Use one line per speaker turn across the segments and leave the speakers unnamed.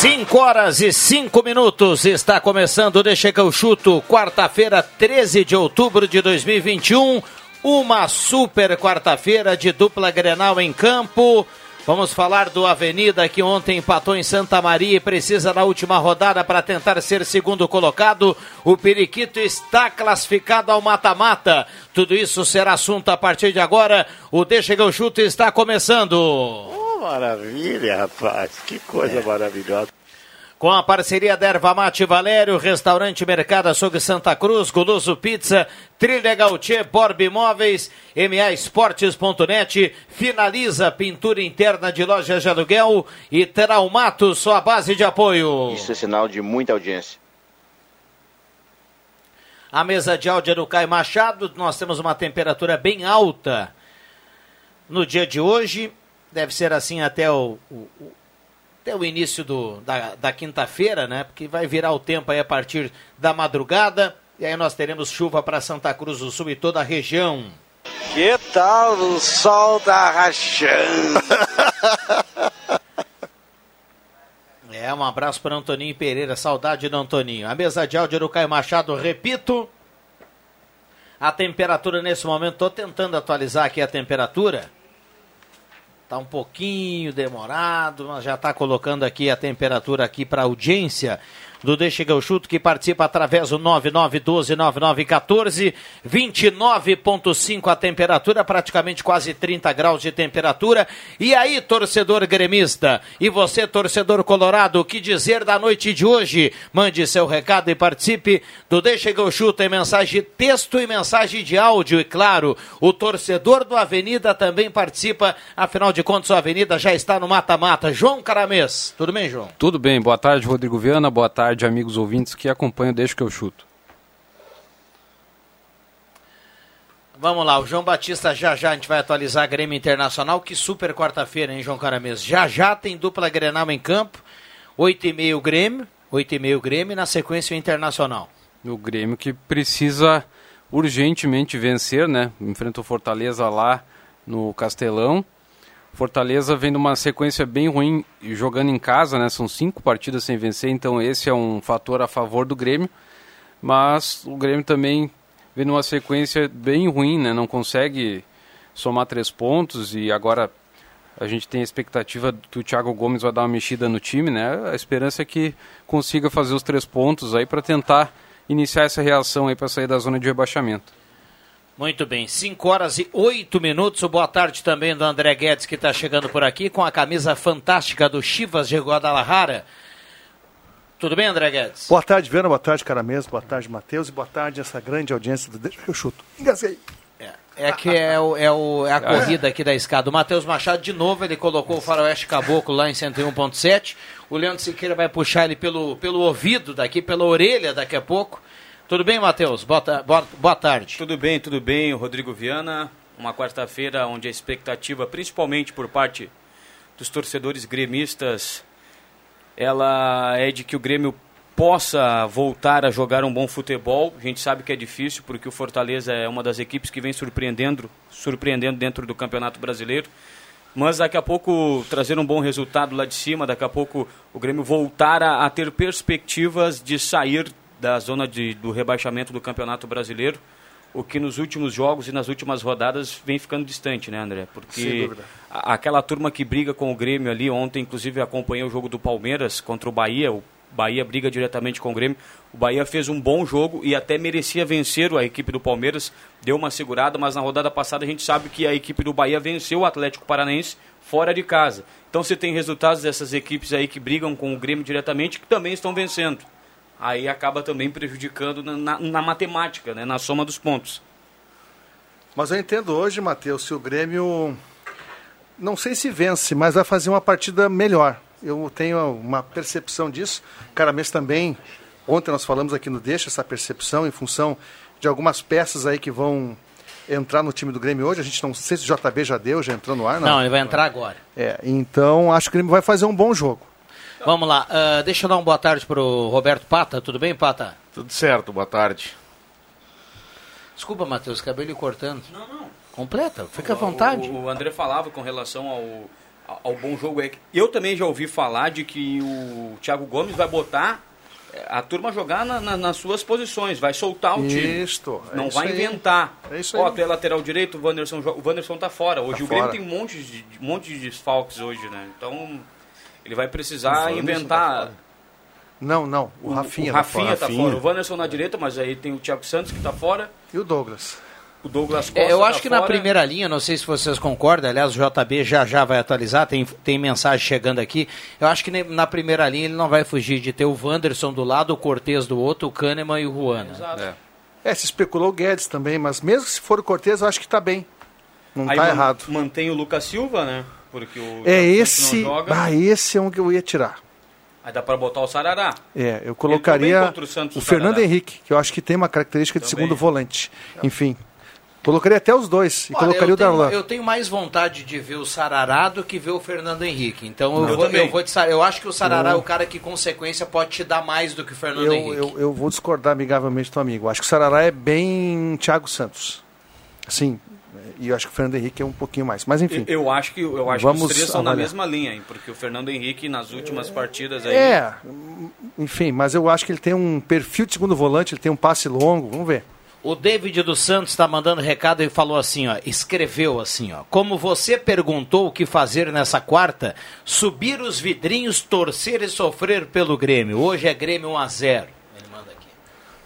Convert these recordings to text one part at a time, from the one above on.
Cinco horas e cinco minutos está começando Deixa que eu chuto, quarta-feira, 13 de outubro de 2021. Uma super quarta-feira de dupla Grenal em campo. Vamos falar do Avenida que ontem empatou em Santa Maria e precisa na última rodada para tentar ser segundo colocado. O Periquito está classificado ao mata-mata. Tudo isso será assunto a partir de agora. O Deixa que eu chuto está começando.
Maravilha, rapaz. Que coisa maravilhosa.
Com a parceria da Erva Mate Valério, Restaurante Mercado Açougue Santa Cruz, Goloso Pizza, Trilha Gautier, Borb Imóveis, MA Esportes.net, finaliza pintura interna de lojas de aluguel e Traumato, sua base de apoio.
Isso é sinal de muita audiência.
A mesa de áudio é do Caio Machado, nós temos uma temperatura bem alta no dia de hoje, deve ser assim até o, o até o início do, da, da quinta-feira, né? Porque vai virar o tempo aí a partir da madrugada. E aí nós teremos chuva para Santa Cruz do Sul e toda a região.
Que tal o sol da rachando?
é, um abraço para Antoninho Pereira, saudade do Antoninho. A mesa de áudio do Caio Machado, repito. A temperatura nesse momento, estou tentando atualizar aqui a temperatura. Está um pouquinho demorado, mas já está colocando aqui a temperatura aqui para audiência do Deixa que chuto, que participa através do 9912-9914, 29,5 a temperatura, praticamente quase 30 graus de temperatura. E aí, torcedor gremista, e você, torcedor colorado, o que dizer da noite de hoje? Mande seu recado e participe do Deixa que chuto em mensagem de texto e mensagem de áudio. E claro, o torcedor do Avenida também participa, afinal de contas, o Avenida já está no mata-mata. João Caramês, tudo bem, João?
Tudo bem, boa tarde, Rodrigo Viana, boa tarde tarde, amigos ouvintes que acompanham Deixa que eu chuto.
Vamos lá, o João Batista já já a gente vai atualizar a Grêmio Internacional. Que super quarta-feira, hein, João Caramês? Já já tem dupla Grenal em campo. 8 e meio Grêmio, 8 e meio Grêmio na sequência o Internacional.
O Grêmio que precisa urgentemente vencer, né? Enfrenta o Fortaleza lá no Castelão. Fortaleza vem numa sequência bem ruim jogando em casa, né? São cinco partidas sem vencer, então esse é um fator a favor do Grêmio. Mas o Grêmio também vem numa sequência bem ruim, né? Não consegue somar três pontos e agora a gente tem a expectativa que o Thiago Gomes vai dar uma mexida no time, né? A esperança é que consiga fazer os três pontos aí para tentar iniciar essa reação aí para sair da zona de rebaixamento.
Muito bem, 5 horas e 8 minutos. Boa tarde também do André Guedes, que está chegando por aqui com a camisa fantástica do Chivas de Guadalajara. Tudo bem, André Guedes?
Boa tarde, Viana. Boa tarde, cara mesmo. Boa tarde, Matheus. E boa tarde, essa grande audiência do Deixa que eu chuto. Engasguei.
É, é que é, o, é, o, é a corrida aqui da escada. O Matheus Machado, de novo, ele colocou o faroeste caboclo lá em 101.7. O Leandro Siqueira vai puxar ele pelo, pelo ouvido daqui, pela orelha daqui a pouco. Tudo bem, Matheus? Boa, boa, boa tarde.
Tudo bem, tudo bem. Rodrigo Viana, uma quarta-feira onde a expectativa, principalmente por parte dos torcedores gremistas, ela é de que o Grêmio possa voltar a jogar um bom futebol. A gente sabe que é difícil porque o Fortaleza é uma das equipes que vem surpreendendo, surpreendendo dentro do Campeonato Brasileiro. Mas daqui a pouco trazer um bom resultado lá de cima, daqui a pouco o Grêmio voltar a, a ter perspectivas de sair da zona de, do rebaixamento do Campeonato Brasileiro, o que nos últimos jogos e nas últimas rodadas vem ficando distante, né, André? Porque a, aquela turma que briga com o Grêmio ali, ontem inclusive acompanhei o jogo do Palmeiras contra o Bahia, o Bahia briga diretamente com o Grêmio. O Bahia fez um bom jogo e até merecia vencer a equipe do Palmeiras, deu uma segurada, mas na rodada passada a gente sabe que a equipe do Bahia venceu o Atlético Paranaense fora de casa. Então você tem resultados dessas equipes aí que brigam com o Grêmio diretamente que também estão vencendo aí acaba também prejudicando na, na, na matemática, né, na soma dos pontos.
Mas eu entendo hoje, Matheus, se o Grêmio não sei se vence, mas vai fazer uma partida melhor. Eu tenho uma percepção disso. Caramês também. Ontem nós falamos aqui no Deixa essa percepção em função de algumas peças aí que vão entrar no time do Grêmio hoje. A gente não sei se o JB já deu, já entrou no ar, não.
Não, ele vai entrar agora.
É, então acho que o Grêmio vai fazer um bom jogo.
Vamos lá, uh, deixa eu dar uma boa tarde para o Roberto Pata. Tudo bem, Pata?
Tudo certo, boa tarde.
Desculpa, Matheus, cabelo cortando. Não, não. Completa, fica à vontade.
O, o André falava com relação ao, ao bom jogo. É eu também já ouvi falar de que o Thiago Gomes vai botar é, a turma jogar na, na, nas suas posições, vai soltar o time.
Isto,
é não
isso
vai
aí.
inventar.
É isso
Ó,
aí.
tu é lateral direito, o Wanderson, o Wanderson tá fora. Hoje
Tá
o Grêmio
fora.
tem um monte de, um monte de desfalques hoje, né? Então ele vai precisar
tá
inventar.
fora. Não, não. O, Rafinha,
o Rafinha
tá
tá
fora.
fora. O Wanderson na direita, mas aí tem o Thiago Santos que tá fora.
E o Douglas.
O Douglas Costa
É, eu
tá
acho que na
fora.
primeira linha, não sei se vocês concordam, aliás, o JB já já vai atualizar, tem, tem mensagem chegando aqui. Eu acho que na primeira linha ele não vai fugir de ter o Wanderson do lado, o Cortez do outro, o Kahneman e o Juan. né?
Exato.
É, se especulou o Guedes também, mas mesmo se for o Cortez, eu acho que tá bem. Não
Aí
tá
man-
errado.
Mantém o Lucas Silva, né? Porque o
É esse.
joga.
Ah, esse é um que eu ia tirar.
Aí dá pra botar o Sarará.
É, eu colocaria
o Santos,
o Fernando
Sarará.
Henrique, que eu acho que tem uma característica de
Também.
segundo volante. Enfim. Colocaria até os dois. E
Olha,
colocaria
eu
o Darlan.
tenho, eu tenho mais vontade de ver o Sarará do que ver o Fernando Henrique. Então eu,
Eu
vou,
também.
eu vou de Sarará. Eu acho que o Sarará é o cara que, com sequência, pode te dar mais do que o Fernando
Eu,
Henrique.
eu, eu vou discordar amigavelmente do amigo. Acho que o Sarará é bem Thiago Santos. Sim. E eu acho que o Fernando Henrique é um pouquinho mais. Mas enfim.
Eu, eu acho que, eu acho que
Vamos
os três na
avaliar.
mesma linha, hein? Porque o Fernando Henrique, nas últimas partidas aí.
É, enfim, mas eu acho que ele tem um perfil de segundo volante, ele tem um passe longo, vamos ver.
O David dos Santos está mandando recado e falou assim, ó, escreveu assim, ó, como você perguntou o que fazer nessa quarta, subir os vidrinhos, torcer e sofrer pelo Grêmio. Hoje é Grêmio 1 a 0. Ele manda aqui.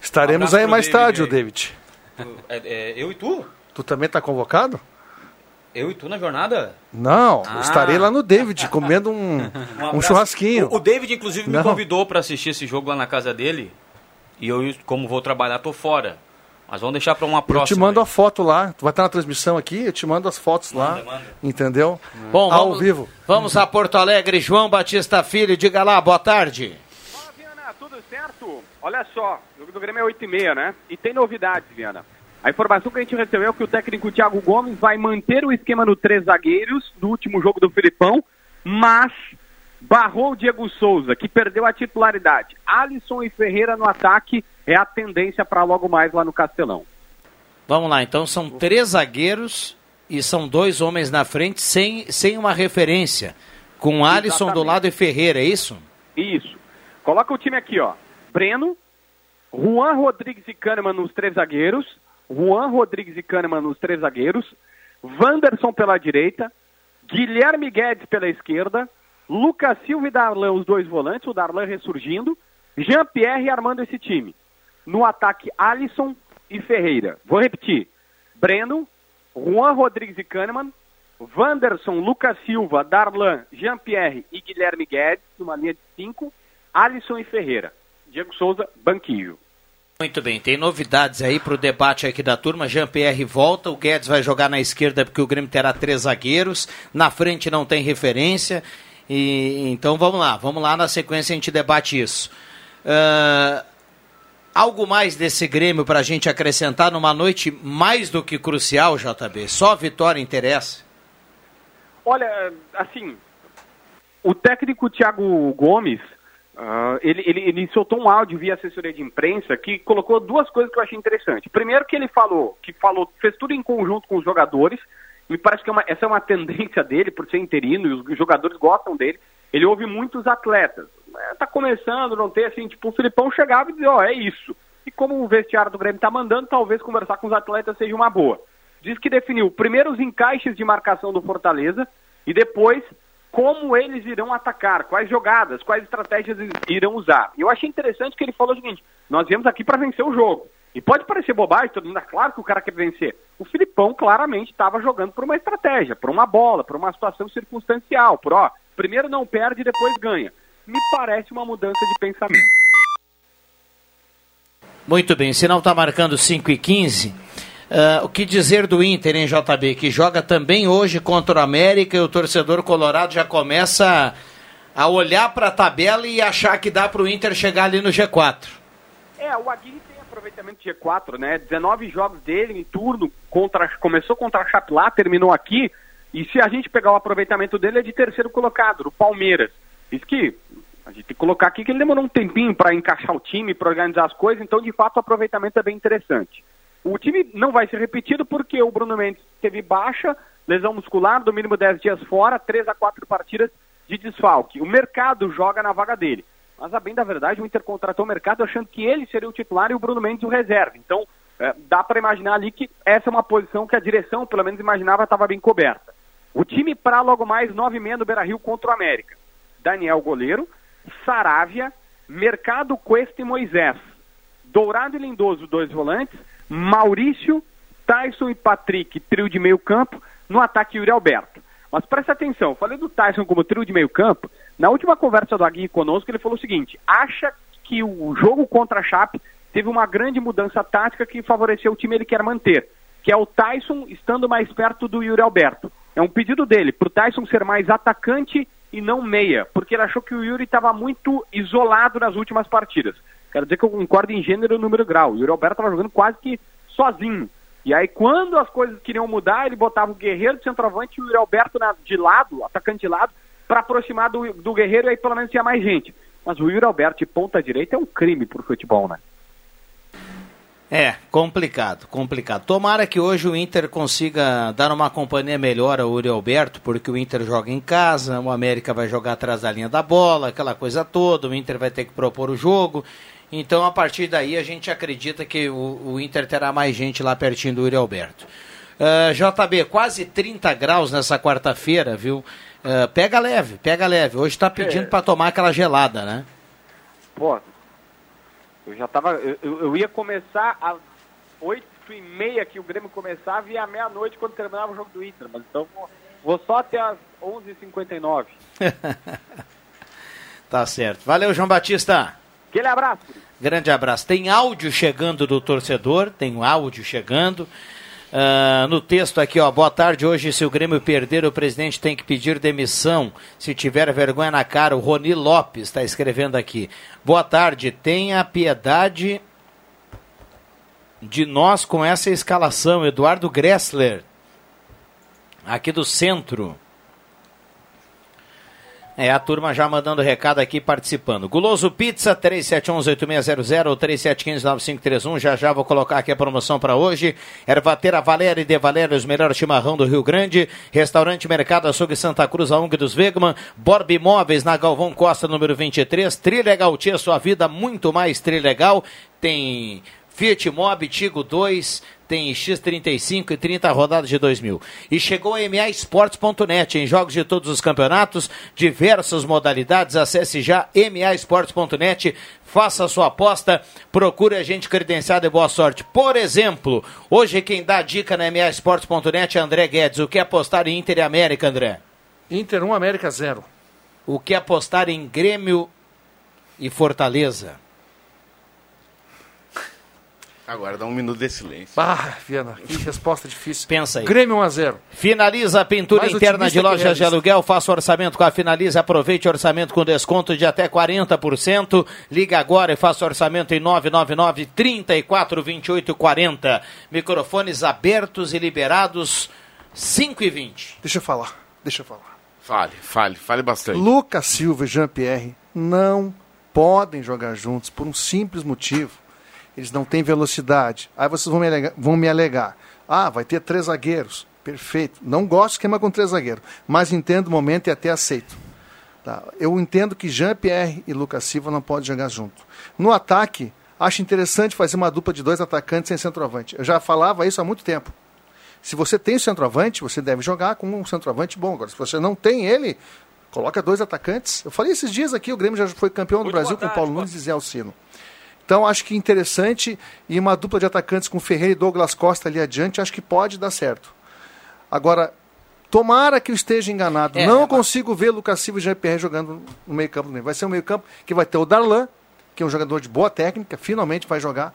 Estaremos
abraço
aí mais
David
tarde,
aí.
o David.
É, é, eu e tu?
Tu também tá convocado?
Eu e tu na jornada?
Não,
Ah.
estarei lá no David, comendo um, um,
abraço.
churrasquinho.
O, o David, inclusive, me
Não.
convidou para assistir esse jogo lá na casa dele. E eu, como vou trabalhar, tô fora. Mas vamos deixar para uma
Eu
próxima.
te mando
aí.
a foto lá, tu vai estar na transmissão aqui, eu te mando as fotos lá,
Manda, manda.
entendeu?
Bom,
Ao
vamos,
vivo.
Vamos a Porto Alegre, João Batista Filho, diga lá, boa tarde.
Fala, Viana, tudo certo? Olha só, o jogo do Grêmio é 8 e meia, né? E tem novidades, Viana. A informação que a gente recebeu é que o técnico Thiago Gomes vai manter o esquema no três zagueiros no último jogo do Filipão, mas barrou o Diego Souza, que perdeu a titularidade. Alisson e Ferreira no ataque é a tendência para logo mais lá no Castelão.
Vamos lá, então são três zagueiros e são dois homens na frente sem, sem uma referência. Com Alisson do
Exatamente.
lado e Ferreira, é isso?
Isso. Coloca o time aqui, ó. Breno, Juan Rodrigues e Kahneman nos três zagueiros. Juan Rodrigues e Kahneman nos três zagueiros. Wanderson pela direita. Guilherme Guedes pela esquerda. Lucas Silva e Darlan, os dois volantes. O Darlan ressurgindo. Jean-Pierre armando esse time. No ataque, Alisson e Ferreira. Vou repetir. Breno, Juan Rodrigues e Kahneman. Wanderson, Lucas Silva, Darlan, Jean-Pierre e Guilherme Guedes, numa linha de cinco. Alisson e Ferreira. Diego Souza, banquinho.
Muito bem, tem novidades aí para o debate aqui da turma. Jean-Pierre volta, o Guedes vai jogar na esquerda porque o Grêmio terá três zagueiros. Na frente não tem referência. E Então vamos lá, vamos lá na sequência a gente debate isso. Ah, algo mais desse Grêmio para a gente acrescentar numa noite mais do que crucial, JB? Só a vitória interessa.
Olha, assim, o técnico Thiago Gomes, ah, ele, ele, ele soltou um áudio via assessoria de imprensa que colocou duas coisas que eu achei interessante. Primeiro que ele falou, que falou, fez tudo em conjunto com os jogadores, me parece que é uma- essa é uma tendência dele, por ser interino, e os jogadores gostam dele. Ele ouve muitos atletas. É, tá começando, não tem assim, tipo, o Filipão chegava e dizia, ó, é isso. E como o vestiário do Grêmio tá mandando, talvez conversar com os atletas seja uma boa. Diz que definiu primeiro os encaixes de marcação do Fortaleza e depois como eles irão atacar, quais jogadas, quais estratégias irão usar. E eu achei interessante que ele falou o seguinte: nós viemos aqui para vencer o jogo. E pode parecer bobagem, todo mundo é claro que o cara quer vencer. O Filipão claramente estava jogando por uma estratégia, por uma bola, por uma situação circunstancial, por ó, primeiro não perde e depois ganha. Me parece uma mudança de pensamento.
Muito bem, não está marcando 5 e 15, Uh, o que dizer do Inter, em JB, que joga também hoje contra o América e o torcedor colorado já começa a olhar para a tabela e achar que dá para o Inter chegar ali no G4.
É, o Aguirre tem aproveitamento de G4, né? 19 jogos dele em turno, contra, começou contra a Chape lá, terminou aqui, e se a gente pegar o aproveitamento dele é de terceiro colocado, do Palmeiras. Isso que a gente tem que colocar aqui que ele demorou um tempinho para encaixar o time, para organizar as coisas, então de fato o aproveitamento é bem interessante. O time não vai ser repetido porque o Bruno Mendes teve baixa, lesão muscular, do mínimo 10 dias fora, 3 a 4 partidas de desfalque. O mercado joga na vaga dele. Mas, a bem da verdade, o Inter contratou o mercado achando que ele seria o titular e o Bruno Mendes o reserva. Então, é, dá para imaginar ali que essa é uma posição que a direção, pelo menos, imaginava estava bem coberta. O time para logo mais 9 meia no Beira-Rio contra o América. Daniel goleiro, Saravia, Mercado Cuesta e Moisés. Dourado e Lindoso, dois volantes. Maurício, Tyson e Patrick, trio de meio campo. No ataque, Yuri Alberto. Mas presta atenção, falei do Tyson como trio de meio campo. Na última conversa do Aguirre conosco, ele falou o seguinte: acha que o jogo contra a Chape teve uma grande mudança tática que favoreceu o time ele quer manter, que é o Tyson estando mais perto do Yuri Alberto. É um pedido dele, para o Tyson ser mais atacante e não meia, porque ele achou que o Yuri estava muito isolado nas últimas partidas. Quero dizer que eu concordo em gênero, número e grau. O Yuri Alberto estava jogando quase que sozinho. E aí, quando as coisas queriam mudar, ele botava o Guerreiro de centroavante e o Yuri Alberto de lado, atacante de lado, para aproximar do, do Guerreiro e aí pelo menos tinha mais gente. Mas o Yuri Alberto de ponta direita é um crime pro futebol, né?
É, complicado, complicado. Tomara que hoje o Inter consiga dar uma companhia melhor ao Uri Alberto, porque o Inter joga em casa, o América vai jogar atrás da linha da bola, aquela coisa toda, o Inter vai ter que propor o jogo. Então, a partir daí, a gente acredita que o, o Inter terá mais gente lá pertinho do Uri Alberto. Uh, JB, quase 30 graus nessa quarta-feira, viu? Uh, pega leve, pega leve. Hoje está pedindo é. para tomar aquela gelada, né?
Pô, eu já tava. Eu, eu ia começar às 8 e meia que o Grêmio começava e à meia-noite quando terminava o jogo do Inter. Mas então vou, vou só até às 11h59.
tá certo. Valeu, João Batista.
Aquele abraço.
Grande abraço. Tem áudio chegando do torcedor, tem um áudio chegando. Uh, no texto aqui, ó, boa tarde. Hoje, se o Grêmio perder, o presidente tem que pedir demissão. Se tiver vergonha na cara, o Roni Lopes está escrevendo aqui. Boa tarde. Tenha piedade de nós com essa escalação. Eduardo Gressler, aqui do centro. É, a turma já mandando recado aqui, participando. Guloso Pizza, 3711-8600 ou 3715-9531. Já já vou colocar aqui a promoção para hoje. Ervatera Valéria e De Valéria, os melhores chimarrão do Rio Grande. Restaurante Mercado Açougue Santa Cruz, a UNG dos Vegman. Borb Imóveis, na Galvão Costa, número 23. Trilegal Tia, sua vida muito mais trilegal. Tem Fiat Mobi Tigo 2 tem X35 e 30 rodadas de 2000. E chegou a MA Esportes.net em jogos de todos os campeonatos, diversas modalidades. Acesse já Esportes.net, faça a sua aposta, procure a gente credenciado e boa sorte. Por exemplo, hoje quem dá dica na Esportes.net é André Guedes. O que apostar em Inter e América, André?
Inter 1, América 0.
O que apostar em Grêmio e Fortaleza?
Agora dá um minuto de silêncio.
Ah, Viana, que resposta difícil.
Pensa aí.
Grêmio 1x0.
Finaliza a pintura Mais interna de lojas de aluguel. Faça orçamento com a Finaliza. Aproveite orçamento com desconto de até 40%. Liga agora e faça orçamento em 999 34 28 40. Microfones abertos e liberados 5 e 20.
Deixa eu falar. Deixa eu falar.
Fale, fale, fale bastante.
Lucas Silva e Jean-Pierre não podem jogar juntos por um simples motivo eles não têm velocidade. Aí vocês vão me alegar, vão me alegar. ah, vai ter três zagueiros. Perfeito. Não gosto de esquema com três zagueiros, mas entendo o momento e até aceito. Tá? Eu entendo que Jean-Pierre e Lucas Silva não podem jogar junto. No ataque, acho interessante fazer uma dupla de dois atacantes sem centroavante. Eu já falava isso há muito tempo. Se você tem o centroavante, você deve jogar com um centroavante bom. Agora, se você não tem ele, coloca dois atacantes. Eu falei esses dias aqui, o Grêmio já foi campeão do Brasil com o Paulo Nunes e Zé Alcino. Então acho que interessante e uma dupla de atacantes com Ferreira e Douglas Costa ali adiante, acho que pode dar certo. Agora, tomara que eu esteja enganado. É, não é, consigo ver Lucas Silva e Jean-Pierre jogando no meio-campo. Vai ser um meio-campo que vai ter o Darlan, que é um jogador de boa técnica, finalmente vai jogar.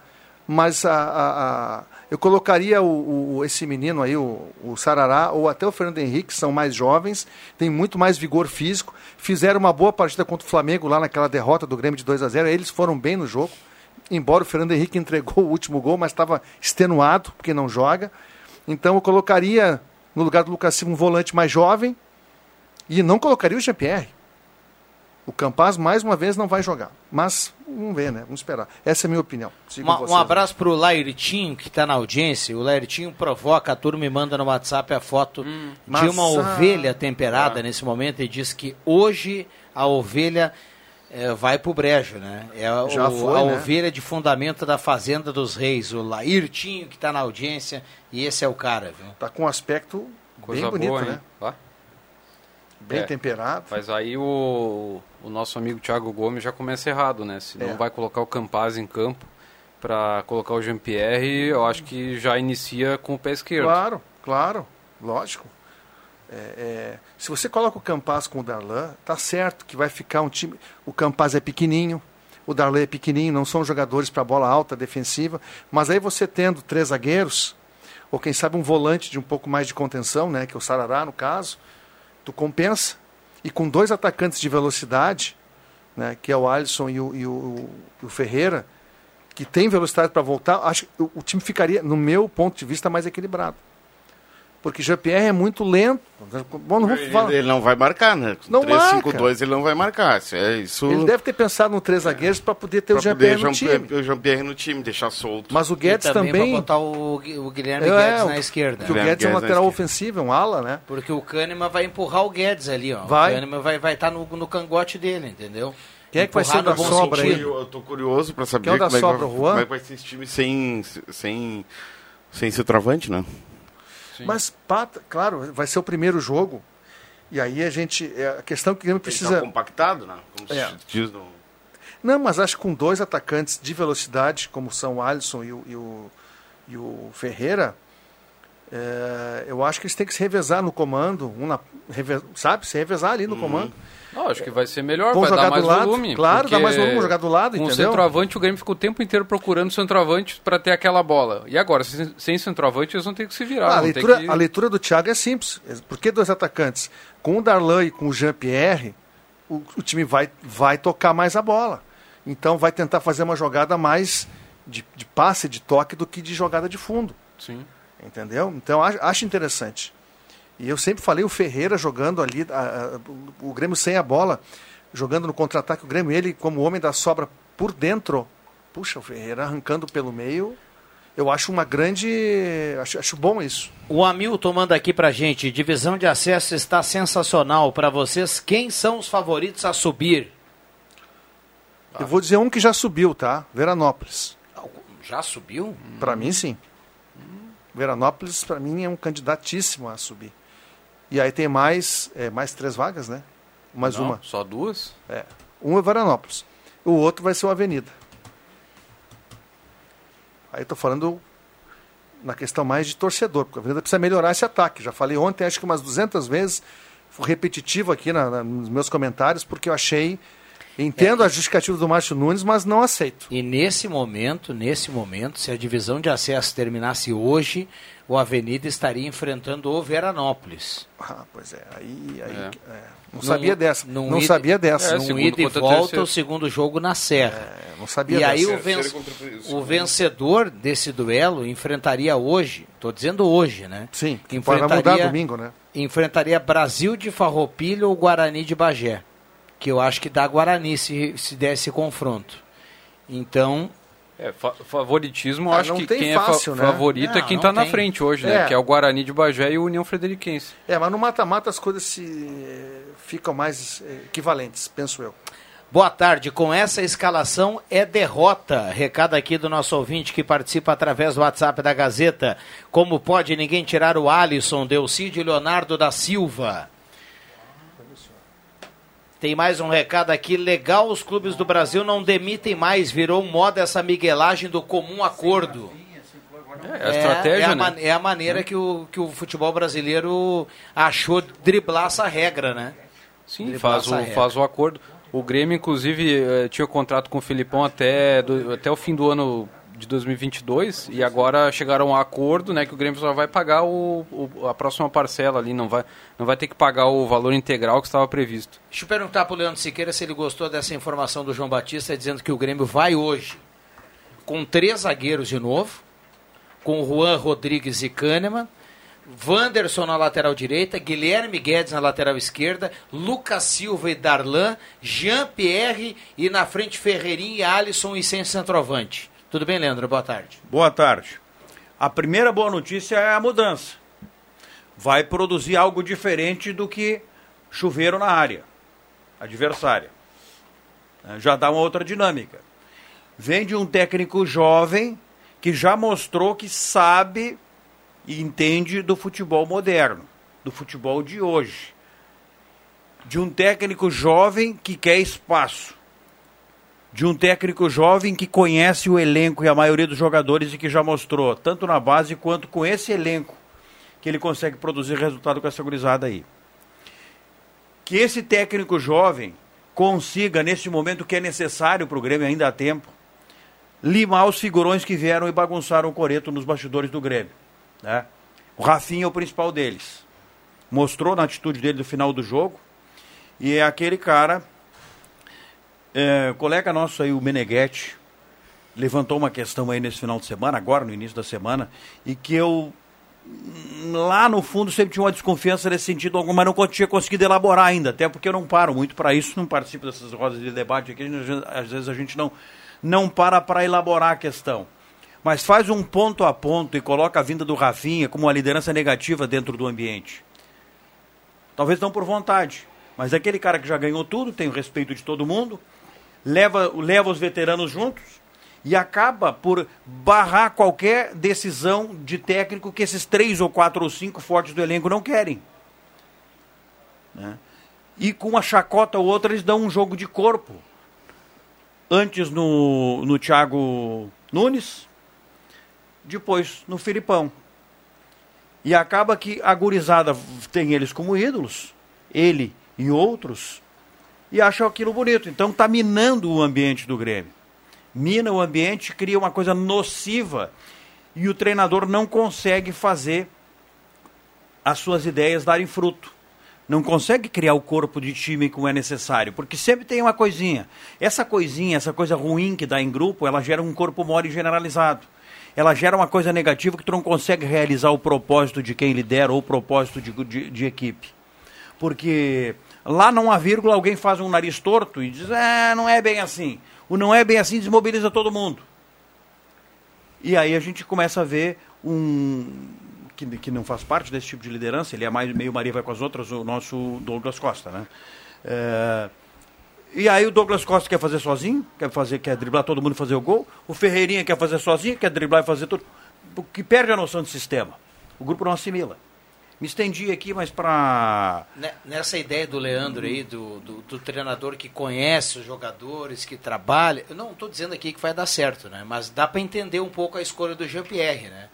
mas a, a, a- eu colocaria o, o- esse menino aí, o, o Sarará, ou até o Fernando Henrique, que são mais jovens, têm muito mais vigor físico, fizeram uma boa partida contra o Flamengo lá naquela derrota do Grêmio de 2 a 0 eles foram bem no jogo, embora o Fernando Henrique entregou o último gol, mas estava extenuado, porque não joga. Então eu colocaria, no lugar do Lucas Silva, um volante mais jovem, e não colocaria o Jean-Pierre. O Campaz, mais uma vez, não vai jogar. Mas, vamos ver, né? Vamos esperar. Essa é a minha opinião.
Uma-
vocês
um abraço pro Lairtinho, que está na audiência. O Lairtinho provoca a turma e manda no WhatsApp a foto de
mas,
uma
ah,
ovelha temperada nesse momento e diz que hoje a ovelha eh, vai pro brejo, né? É a,
Já
o-
foi,
a
né?
ovelha de fundamento da Fazenda dos Reis, o Lairtinho, que está na audiência, e esse é o cara, viu?
Tá com um aspecto
Coisa
bem bonito,
boa,
né? Bem
É.
temperado.
Mas aí o, o nosso amigo Thiago Gomes já começa errado, né? Se não
É.
vai colocar o Campaz em campo para colocar o Jean-Pierre, eu acho que já inicia com o pé esquerdo.
Claro, claro, lógico. É, é, se você coloca o Campaz com o Darlan, tá certo que vai ficar um time. O Campaz é pequenininho, o Darlan é pequenininho, não são jogadores para bola alta, defensiva. Mas aí você tendo três zagueiros, ou quem sabe um volante de um pouco mais de contenção, né, que é o Sarará no caso, tu compensa. E com dois atacantes de velocidade, né, que é o Alisson e o, e o- o Ferreira, que tem velocidade para voltar, acho que o, o time ficaria, no meu ponto de vista, mais equilibrado. Porque Jean-Pierre é muito lento. Bom, não vou
Ele,
falar.
ele não vai marcar, né?
Não
3-5-2 ele não vai marcar. Isso, é, isso
Ele deve ter pensado no três zagueiros para poder ter o
pra poder
Jean-Pierre no
Jean-
time.
o Jean-Pierre no time, deixar solto.
Mas o Guedes
e também,
também.
pra botar o, o Guilherme
É,
Guedes
o-
na esquerda.
que o
Guilherme
Guedes é um
Guedes
lateral ofensivo, é um ala, né?
Porque o Kahneman vai empurrar o Guedes ali, ó.
Vai.
O Kahneman vai estar vai tá no, no cangote dele, entendeu?
Quem é que vai ser da sobra aí?
Eu tô curioso pra saber
Quem é o da
como, é que
sobra,
vai,
Juan?
como é que vai ser esse time sem, sem, sem ser travante, né?
Mas, pata, claro, vai ser o primeiro jogo. E aí a gente. é, A questão que o Grêmio
Ele
precisa.
tá compactado, né? Como
É.
se diz no...
Não, mas acho que com dois atacantes de velocidade, como são o Alisson e o, e o, e o Ferreira, é, eu acho que eles têm que se revezar no comando, um na- reve- sabe? Se revezar ali no
Uhum.
comando.
Não, acho que vai ser melhor,
Vão
vai
jogar
dar mais
lado,
volume.
claro, dá mais volume, jogar do lado,
Com o
entendeu?
centroavante, o Grêmio fica o tempo inteiro procurando centroavante para ter aquela bola. E agora, sem, sem centroavante, eles vão ter que se virar.
Ah, a,
vão
leitura,
que...
a leitura do Thiago é simples. Por que dois atacantes? Com o Darlan e com o Jean-Pierre, o, o time vai, vai tocar mais a bola. Então vai tentar fazer uma jogada mais de, de passe, de toque, do que de jogada de fundo.
Sim.
Entendeu? Então acho, acho interessante. E eu sempre falei o Ferreira jogando ali, a- a- o Grêmio sem a bola, jogando no contra-ataque, o Grêmio, ele como homem da sobra por dentro. Puxa, o Ferreira arrancando pelo meio. Eu acho uma grande. Acho, acho bom isso.
O Hamilton manda aqui pra gente. Divisão de acesso está sensacional. Pra vocês, quem são os favoritos a subir?
Eu vou dizer um que já subiu, tá? Veranópolis.
Já subiu?
Para mim, sim. Veranópolis, para mim, é um candidatíssimo a subir. E aí tem mais, é, mais três vagas, né? Mais
Não,
uma.
Só duas?
É. Um é Veranópolis. O outro vai ser o Avenida. Aí tô falando na questão mais de torcedor, porque a Avenida precisa melhorar esse ataque. Já falei ontem, acho que umas 200 vezes, fui repetitivo aqui na- na- nos meus comentários, porque eu achei. Entendo a justificativa do Márcio Nunes, mas não aceito.
E nesse momento, nesse momento, se a divisão de acesso terminasse hoje, o Avenida estaria enfrentando o Veranópolis.
Ah, pois é. Aí, aí
É.
é, Não sabia dessa. não
ida-
sabia dessa.
É,
num
segundo
ida e volta,
terceiro.
o segundo jogo na Serra.
É, não sabia
E aí
dessa.
contra o
o vencedor desse duelo enfrentaria hoje, estou dizendo hoje, né?
Sim, que vai mudar
enfrentaria,
domingo, né?
enfrentaria Brasil de Farroupilha ou Guarani de Bagé. Que eu acho que dá Guarani se, se der esse confronto. Então,
É, fa- favoritismo, eu
Ah,
acho que quem
fácil,
é
né?
fa favorito é
Não,
quem
não
está na frente hoje,
É.
né? Que é o Guarani de Bagé e o União Frederiquense.
É, mas no mata-mata as coisas se eh, ficam mais eh, equivalentes, penso eu.
Boa tarde. Com essa escalação é derrota. Recado aqui do nosso ouvinte que participa através do WhatsApp da Gazeta. Como pode ninguém tirar o Alisson, Delcídio Leonardo da Silva? Tem mais um recado aqui. Legal, os clubes do Brasil não demitem mais. Virou moda essa miguelagem do comum acordo.
É, a estratégia,
é a,
né?
é a maneira que o, que o futebol brasileiro achou driblar essa regra, né?
Sim,
Driblar
faz o,
regra.
faz o acordo. O Grêmio, inclusive, eh, tinha contrato com o Filipão até, do- até o fim do ano de 2022 e agora chegaram a um acordo, né, que o Grêmio só vai pagar o, o, a próxima parcela ali, não vai, não vai ter que pagar o valor integral que estava previsto.
Deixa eu perguntar para o Leandro Siqueira se ele gostou dessa informação do João Batista dizendo que o Grêmio vai hoje com três zagueiros de novo, com Juan Rodrigues e Kahneman, Wanderson na lateral direita, Guilherme Guedes na lateral esquerda, Lucas Silva e Darlan, Jean-Pierre e na frente Ferreirinha e Alisson e sem centroavante. Tudo bem, Leandro? Boa tarde.
Boa tarde. A primeira boa notícia é a mudança. Vai produzir algo diferente do que chuveiro na área adversária. Já dá uma outra dinâmica. Vem de um técnico jovem que já mostrou que sabe e entende do futebol moderno, do futebol de hoje. De um técnico jovem que quer espaço. De um técnico jovem que conhece o elenco e a maioria dos jogadores e que já mostrou, tanto na base quanto com esse elenco, que ele consegue produzir resultado com essa gurizada aí. Que esse técnico jovem consiga, nesse momento que é necessário para o Grêmio, ainda há tempo, limar os figurões que vieram e bagunçaram o coreto nos bastidores do Grêmio. Né? O Rafinha é o principal deles. Mostrou na atitude dele no final do jogo. E é aquele cara. É, colega nosso aí, o Meneghetti, levantou uma questão aí nesse final de semana, agora no início da semana, e que eu lá no fundo sempre tinha uma desconfiança nesse sentido, mas não tinha conseguido elaborar ainda, até porque eu não paro muito para isso, não participo dessas rodas de debate aqui, às vezes a gente não, não para para elaborar a questão mas faz um ponto a ponto e coloca a vinda do Rafinha como uma liderança negativa dentro do ambiente. Talvez não por vontade, mas aquele cara que já ganhou tudo, tem o respeito de todo mundo, leva, leva os veteranos juntos e acaba por barrar qualquer decisão de técnico que esses três ou quatro ou cinco fortes do elenco não querem. Né? E com uma chacota ou outra eles dão um jogo de corpo. Antes no, no Thiago Nunes, depois no Filipão. E acaba que a gurizada tem eles como ídolos, ele e outros, e acham aquilo bonito. Então está minando o ambiente do Grêmio. Mina o ambiente, cria uma coisa nociva e o treinador não consegue fazer as suas ideias darem fruto. Não consegue criar o corpo de time como é necessário, porque sempre tem uma coisinha. Essa coisinha, essa coisa ruim que dá em grupo, ela gera um corpo mole generalizado ela gera uma coisa negativa que tu não consegue realizar o propósito de quem lidera ou o propósito de, de, de equipe. Porque lá não há vírgula, alguém faz um nariz torto e diz, é, não é bem assim. O não é bem assim desmobiliza todo mundo. E aí a gente começa a ver um. Que, que não faz parte desse tipo de liderança, ele é mais meio Maria vai com as outras, o nosso Douglas Costa, né? É, e aí o Douglas Costa quer fazer sozinho, quer fazer, quer driblar todo mundo e fazer o gol. O Ferreirinha quer fazer sozinho, quer driblar e fazer tudo. Que perde a noção de sistema. O grupo não assimila. Me estendi aqui, mas para.
Nessa ideia do Leandro aí, do, do, do, treinador que conhece os jogadores, que trabalha. Eu não estou dizendo aqui que vai dar certo, né? Mas dá para entender um pouco a escolha do Jean-Pierre, né?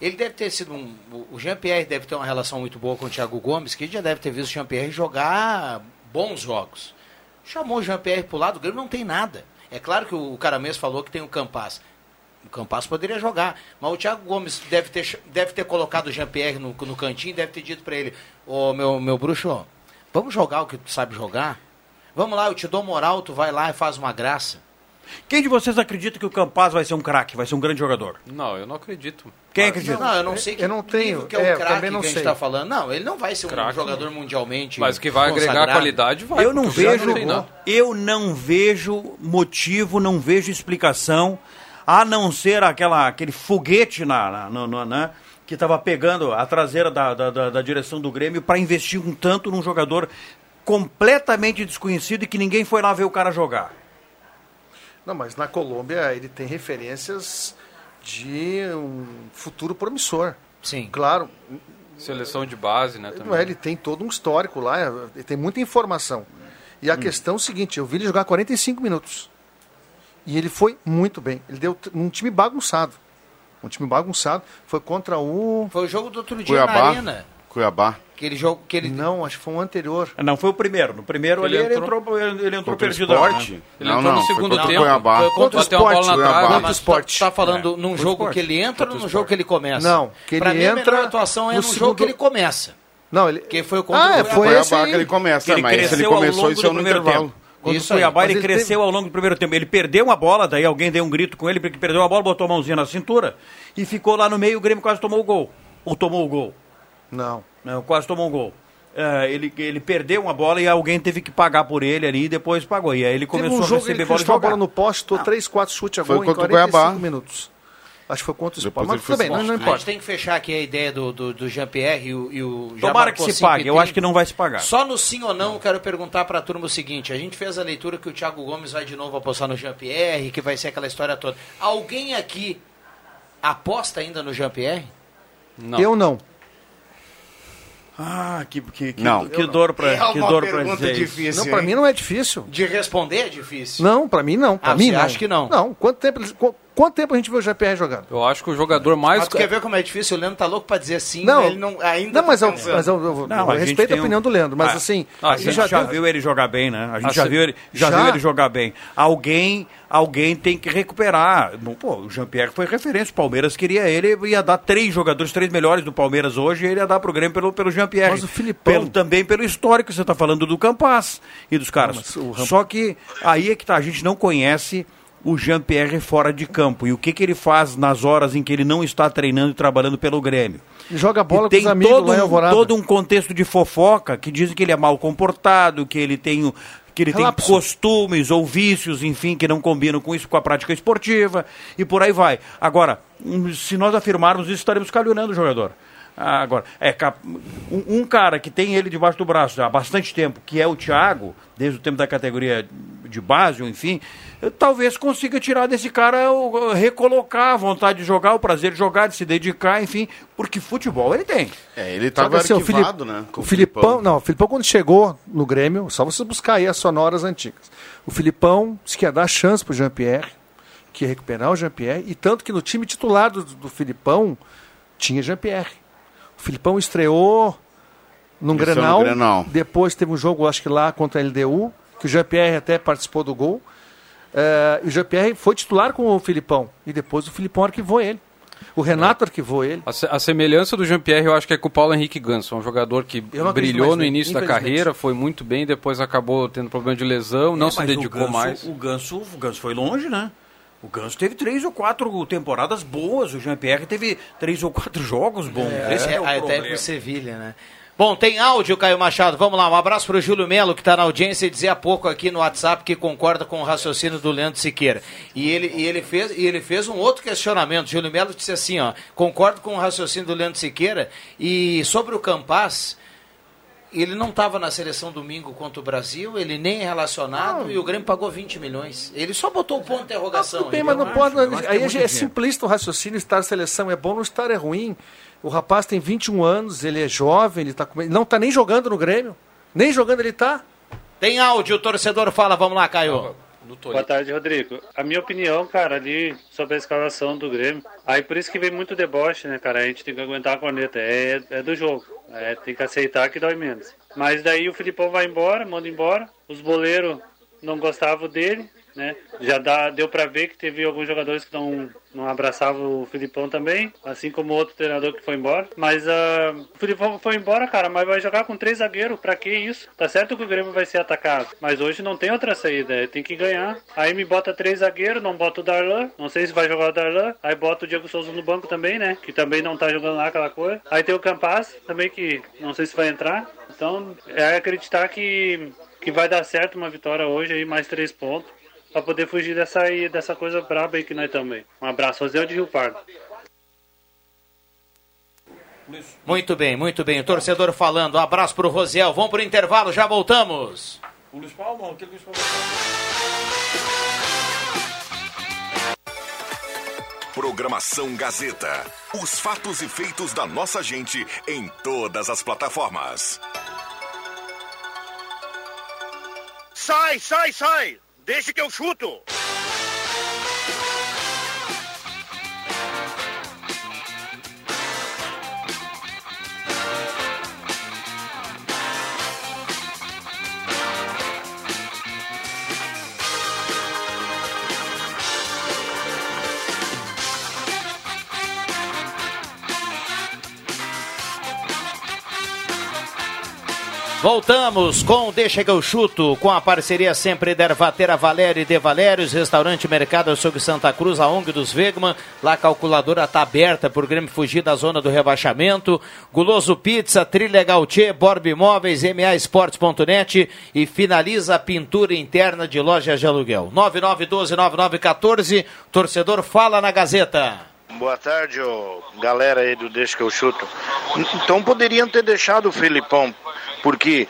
Ele deve ter sido um. O Jean-Pierre deve ter uma relação muito boa com o Thiago Gomes, que já deve ter visto o Jean-Pierre jogar bons jogos. Chamou o Jean-Pierre pro lado, o Grêmio não tem nada. É claro que o cara mesmo falou que tem o Campas. O Campas poderia jogar, mas o Thiago Gomes deve ter, deve ter colocado o Jean-Pierre no, no cantinho e deve ter dito para ele: Ô meu, meu bruxo, vamos jogar o que tu sabe jogar? Vamos lá, eu te dou moral, tu vai lá e faz uma graça.
Quem de vocês acredita que o Campaz vai ser um craque, vai ser um grande jogador?
Não, eu não acredito.
Quem acredita?
Não, eu não sei que
eu não tenho,
que é o
é,
craque
também não
que a gente está falando. Não, ele não vai ser um
Craque,
jogador
não.
mundialmente
Mas que vai agregar
consagrado.
qualidade, vai.
Eu não
o
vejo,
tem nada.
eu não vejo motivo, não vejo explicação, a não ser aquela, aquele foguete na, na, no- no- né, que estava pegando a traseira da, da, da- da direção do Grêmio para investir um tanto num jogador completamente desconhecido e que ninguém foi lá ver o cara jogar.
Não, mas na Colômbia ele tem referências de um futuro promissor.
Sim.
Claro,
Seleção de base, né?
não
Também.
é, ele tem todo um histórico lá, ele tem muita informação. E a questão é o seguinte, eu vi ele jogar 45 minutos. E ele foi muito bem. Ele deu um time bagunçado. Um time bagunçado. Foi contra o.
Foi o jogo do outro dia
Cuiabá.
na Arena.
Cuiabá.
Aquele jogo que ele.
Não, acho que foi um anterior.
Não, foi o primeiro. No primeiro
Ele
ali ele
entrou-
entrou, ele, ele entrou
Contra o
perdido.
Sport?
Né?
Ele
Não,
entrou
não,
no
foi
segundo
contra o
tempo.
Cuiabá.
Foi
Contra o
uma bola
Sport,
na
Cuiabá.
trave.
Contra o
Mas
Sport.
tá, tá falando num jogo
Sport.
que ele entra ou num jogo que ele começa?
Não, que
pra
ele
mim, a
entra
melhor atuação é
no
no jogo
segundo-
que ele começa.
Não, ele.
Que foi contra
Ah,
o
é,
Cuiabá.
foi
Cuiabá
aí.
que ele começa,
Ele
mas ele começou isso é no intervalo.
tempo. Contra
Isso
o. Cuiabá, ele,
ele
cresceu ao longo do primeiro tempo. Ele perdeu uma bola, daí alguém deu um grito com ele, porque perdeu a bola, botou a mãozinha na cintura e ficou lá no meio. O Grêmio quase tomou o gol. Ou tomou o gol.
Não.
Não, quase tomou um gol. É, ele, ele perdeu uma bola e alguém teve que pagar por ele ali e depois pagou. E aí ele
Teve
começou
um
a
jogo que
receber
ele
bola e
chutou a
jogar.
bola no poste, tô 3, 4 chutes a
Foi
gol em
contra o
45
Cuiabá.
minutos. Acho que foi contra o Sport. Mas tudo bem, não, não
A gente
importa.
tem que fechar aqui a ideia do, do, do Jean-Pierre e o, e o
Tomara que se pague. Eu acho que não vai se pagar.
Só no sim ou não, eu quero perguntar para a turma o seguinte: a gente fez a leitura que o Thiago Gomes vai de novo apostar no Jean-Pierre, que vai ser aquela história toda. Alguém aqui aposta ainda no Jean-Pierre?
Não.
Eu não.
Ah, que, que, que,
Não.
que dor pra,
É
que dor pra
pergunta
dizer isso.
difícil.
Não, pra
hein?
mim não é difícil.
De responder é difícil.
Não, pra mim não. Pra
Ah,
mim
você
não.
acha que não?
Não. Quanto tempo, eles- quanto tempo a gente viu o GPR jogando?
Eu acho que o jogador mais.
Mas tu quer ver como é difícil? O Leandro tá louco pra dizer sim,
Não.
ele não, ainda
Não, mas
tá
eu, mas eu, eu-
Não,
eu
a
respeito a
um-
opinião do Leandro, mas
Ah,
assim,
ah,
A gente
já
já, viu ele jogar bem, né? A gente
Ah,
já,
cê-
viu ele, já,
já?
viu ele jogar bem. Alguém, alguém tem que recuperar. Pô, o Jean-Pierre foi referência. O Palmeiras queria ele, ia dar três jogadores, três melhores do Palmeiras hoje, e ele ia dar pro Grêmio pelo, pelo Jean-Pierre.
Mas o Filipão-
Pelo- também pelo histórico, que você está falando do Campas e dos caras.
mas o Ram-
Só que aí é que tá, a gente não conhece o Jean-Pierre fora de campo. E o que, que ele faz nas horas em que ele não está treinando e trabalhando pelo Grêmio?
joga bola
E
com os amigos
todo,
lá em
um,
Alvorada.
todo um contexto de fofoca que dizem que ele é mal comportado, que ele tem, que ele tem costumes ou vícios, enfim, que não combinam com isso, com a prática esportiva e por aí vai. Agora, hum, se nós afirmarmos isso, estaremos calhonando o jogador. Agora, é um, um cara que tem ele debaixo do braço já há bastante tempo, que é o Thiago, desde o tempo da categoria de base, ou enfim, talvez consiga tirar desse cara, o- recolocar a vontade de jogar, o prazer de jogar, de se dedicar, enfim, porque futebol ele tem.
É, ele
Só
tava
que assim, o Filip-
né? com
O Filipão, não, o Filipão quando chegou no Grêmio, só você buscar aí as sonoras antigas. O Filipão disse que ia dar chance pro Jean-Pierre, que ia recuperar o Jean-Pierre, e tanto que no time titular do, do Filipão tinha Jean-Pierre. O Filipão estreou num Grenal,
Grenal.
depois teve um jogo, acho que lá contra a LDU, que o Jean-Pierre até participou do gol. Eh, e o Jean-Pierre foi titular com o Filipão, e depois o Filipão arquivou ele. O Renato arquivou ele.
A, se- a semelhança do Jean-Pierre eu acho que é com o Paulo Henrique Ganso, um jogador que
não
brilhou no início da carreira, foi muito bem, depois acabou tendo problema de lesão, não
É,
se
mas
dedicou
o Ganso,
mais.
O Ganso, o Ganso foi longe, né? O Ganso teve três ou quatro temporadas boas. O Jean-Pierre teve três ou quatro jogos bons. Esse é, o
até
problema.
pro Sevilha, né? Bom, tem áudio, Caio Machado. Vamos lá, um abraço pro Júlio Melo, que está na audiência, e dizer há pouco aqui no WhatsApp que concorda com o raciocínio do Leandro Siqueira. E ele, e ele, fez, e ele fez um outro questionamento. Júlio Melo disse assim, ó, concordo com o raciocínio do Leandro Siqueira, e sobre o Campas, ele não estava na seleção domingo contra o Brasil, ele nem é relacionado, e o Grêmio pagou 20 milhões. Ele só botou o ponto de interrogação.
Tudo bem, mas não pode.
é
aí é, é simplista o raciocínio, estar na seleção é bom, não estar é ruim. O rapaz tem 21 anos, ele é jovem, ele tá com... não está nem jogando no Grêmio. Nem jogando ele está.
Tem áudio, o torcedor fala, vamos lá, Caio.
Boa tarde, Rodrigo. A minha opinião, cara, ali sobre a escalação do Grêmio, aí por isso que vem muito deboche, né, cara? A gente tem que aguentar a corneta. É, é do jogo. É, tem que aceitar que dói menos. Mas daí o Filipão vai embora, manda embora. Os boleiros não gostavam dele, né? Já dá, deu pra ver que teve alguns jogadores que não, não abraçavam o Filipão também, assim como outro treinador que foi embora. Mas ah, o Filipão foi embora, cara, mas vai jogar com três zagueiros, pra que isso? Tá certo que o Grêmio vai ser atacado, mas hoje não tem outra saída, é, tem que ganhar. Aí me bota três zagueiros, não bota o Darlan, não sei se vai jogar o Darlan. Aí bota o Diego Souza no banco também, né? Que também não tá jogando lá aquela coisa. Aí tem o Campas também que não sei se vai entrar. Então é acreditar que, que vai dar certo uma vitória hoje aí, mais três pontos. Pra poder fugir dessa, aí, dessa coisa braba aí que nós também. Um abraço, Rosel de Rio Pardo.
Muito bem, muito bem. O torcedor falando. Um abraço pro Rosiel. Vamos pro intervalo, já voltamos.
O Luiz Paulo, aquele Luiz Paulo.
Programação Gazeta. Os fatos e feitos da nossa gente em todas as plataformas.
Sai, sai, sai! Deixa que eu chuto!
Voltamos com Deixa que eu chuto, com a parceria sempre da Valério e De Valérios, Restaurante Mercado Açougue Santa Cruz, a ONG dos Vegman. Lá a calculadora está aberta por Grêmio fugir da zona do rebaixamento. Guloso Pizza, Trilha Gautier, Borb Imóveis, MA Esportes.net e finaliza a pintura interna de lojas de aluguel. 9912-9914, torcedor fala na Gazeta.
Boa tarde, galera aí do Deixa que eu chuto. Então poderiam ter deixado o Filipão, porque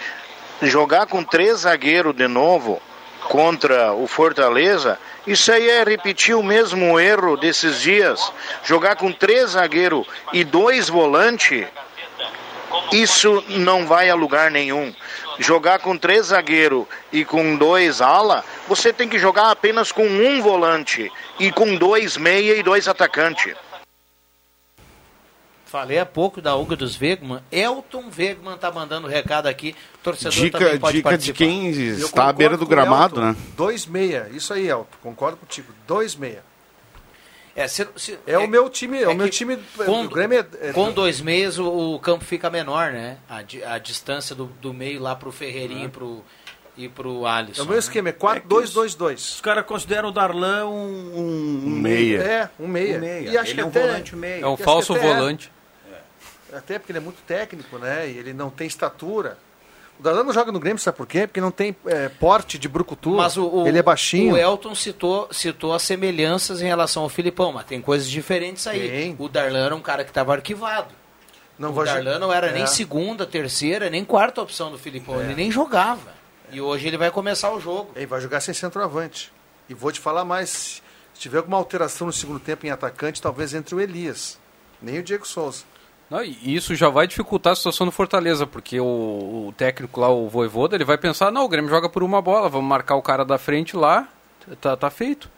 jogar com três zagueiros de novo contra o Fortaleza, isso aí é repetir o mesmo erro desses dias. Jogar com três zagueiros e dois volantes, isso não vai a lugar nenhum. Jogar com três zagueiros e com dois ala, você tem que jogar apenas com um volante e com dois meia e dois atacantes.
Falei há pouco da Uga dos Vegman. Elton Vegman tá mandando recado aqui. Torcedor
Dica,
também pode
dica de
participar.
quem
Eu
está à beira do gramado,
Elton.
né?
Dois meia, isso aí, Elton. Concordo contigo. Dois meia.
É, se- se-
É, o meu time, é, o meu
que
time.
com,
o Grêmio é, é-
com dois meses o, o campo fica menor, né? A, di- a distância do, do meio lá pro Ferreirinho e pro, e pro Alisson.
É o meu esquema, é 4-2-2-2.
Os caras consideram o Darlan um, um,
Um meia.
É, um meia.
Um meia.
E acho
Ele
que
é um
até,
volante meia.
É um falso
é.
volante.
Até porque ele é muito técnico, né? E ele não tem estatura. O Darlan não joga no Grêmio, sabe por quê? Porque não tem é, porte de brucutu.
Mas o, o-
ele é baixinho.
O Elton citou, citou as semelhanças em relação ao Filipão, mas tem coisas diferentes aí.
Tem.
O Darlan era um cara que estava arquivado.
Não
o Darlan não era
É.
nem segunda, terceira, nem quarta opção do Filipão. Ele nem jogava. E hoje ele vai começar o jogo.
Ele vai jogar sem centroavante. E vou te falar mais. Se tiver alguma alteração no segundo tempo em atacante, talvez entre o Elias. Nem o Diego Souza.
Não, e isso já vai dificultar a situação do Fortaleza, porque o, o técnico lá, o Voivoda, ele vai pensar, não, o Grêmio joga por uma bola, vamos marcar o cara da frente lá, tá, tá feito.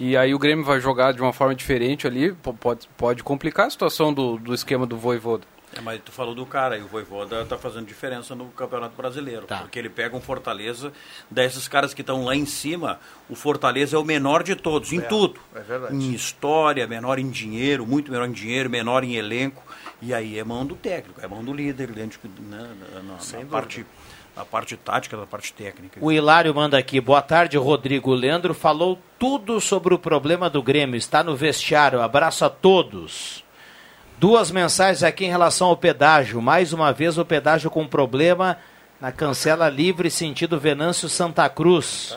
E aí o Grêmio vai jogar de uma forma diferente ali, po- pode, pode complicar a situação do, do esquema do Voivoda.
É, mas tu falou do cara, e o Voivoda tá fazendo diferença no Campeonato Brasileiro.
Tá.
Porque ele pega um Fortaleza, desses caras que estão lá em cima, o Fortaleza é o menor de todos, em tudo.
é verdade.
Em história, menor em dinheiro, muito menor em dinheiro, menor em elenco. E aí é mão do técnico, é mão do líder, dentro, né, na, na- parte, na parte tática, na parte técnica.
O Hilário manda aqui. Boa tarde, Rodrigo. O Leandro falou tudo sobre o problema do Grêmio. Está no vestiário. Abraço a todos. Duas mensagens aqui em relação ao pedágio. Mais uma vez o pedágio com problema na cancela livre sentido Venâncio Santa Cruz.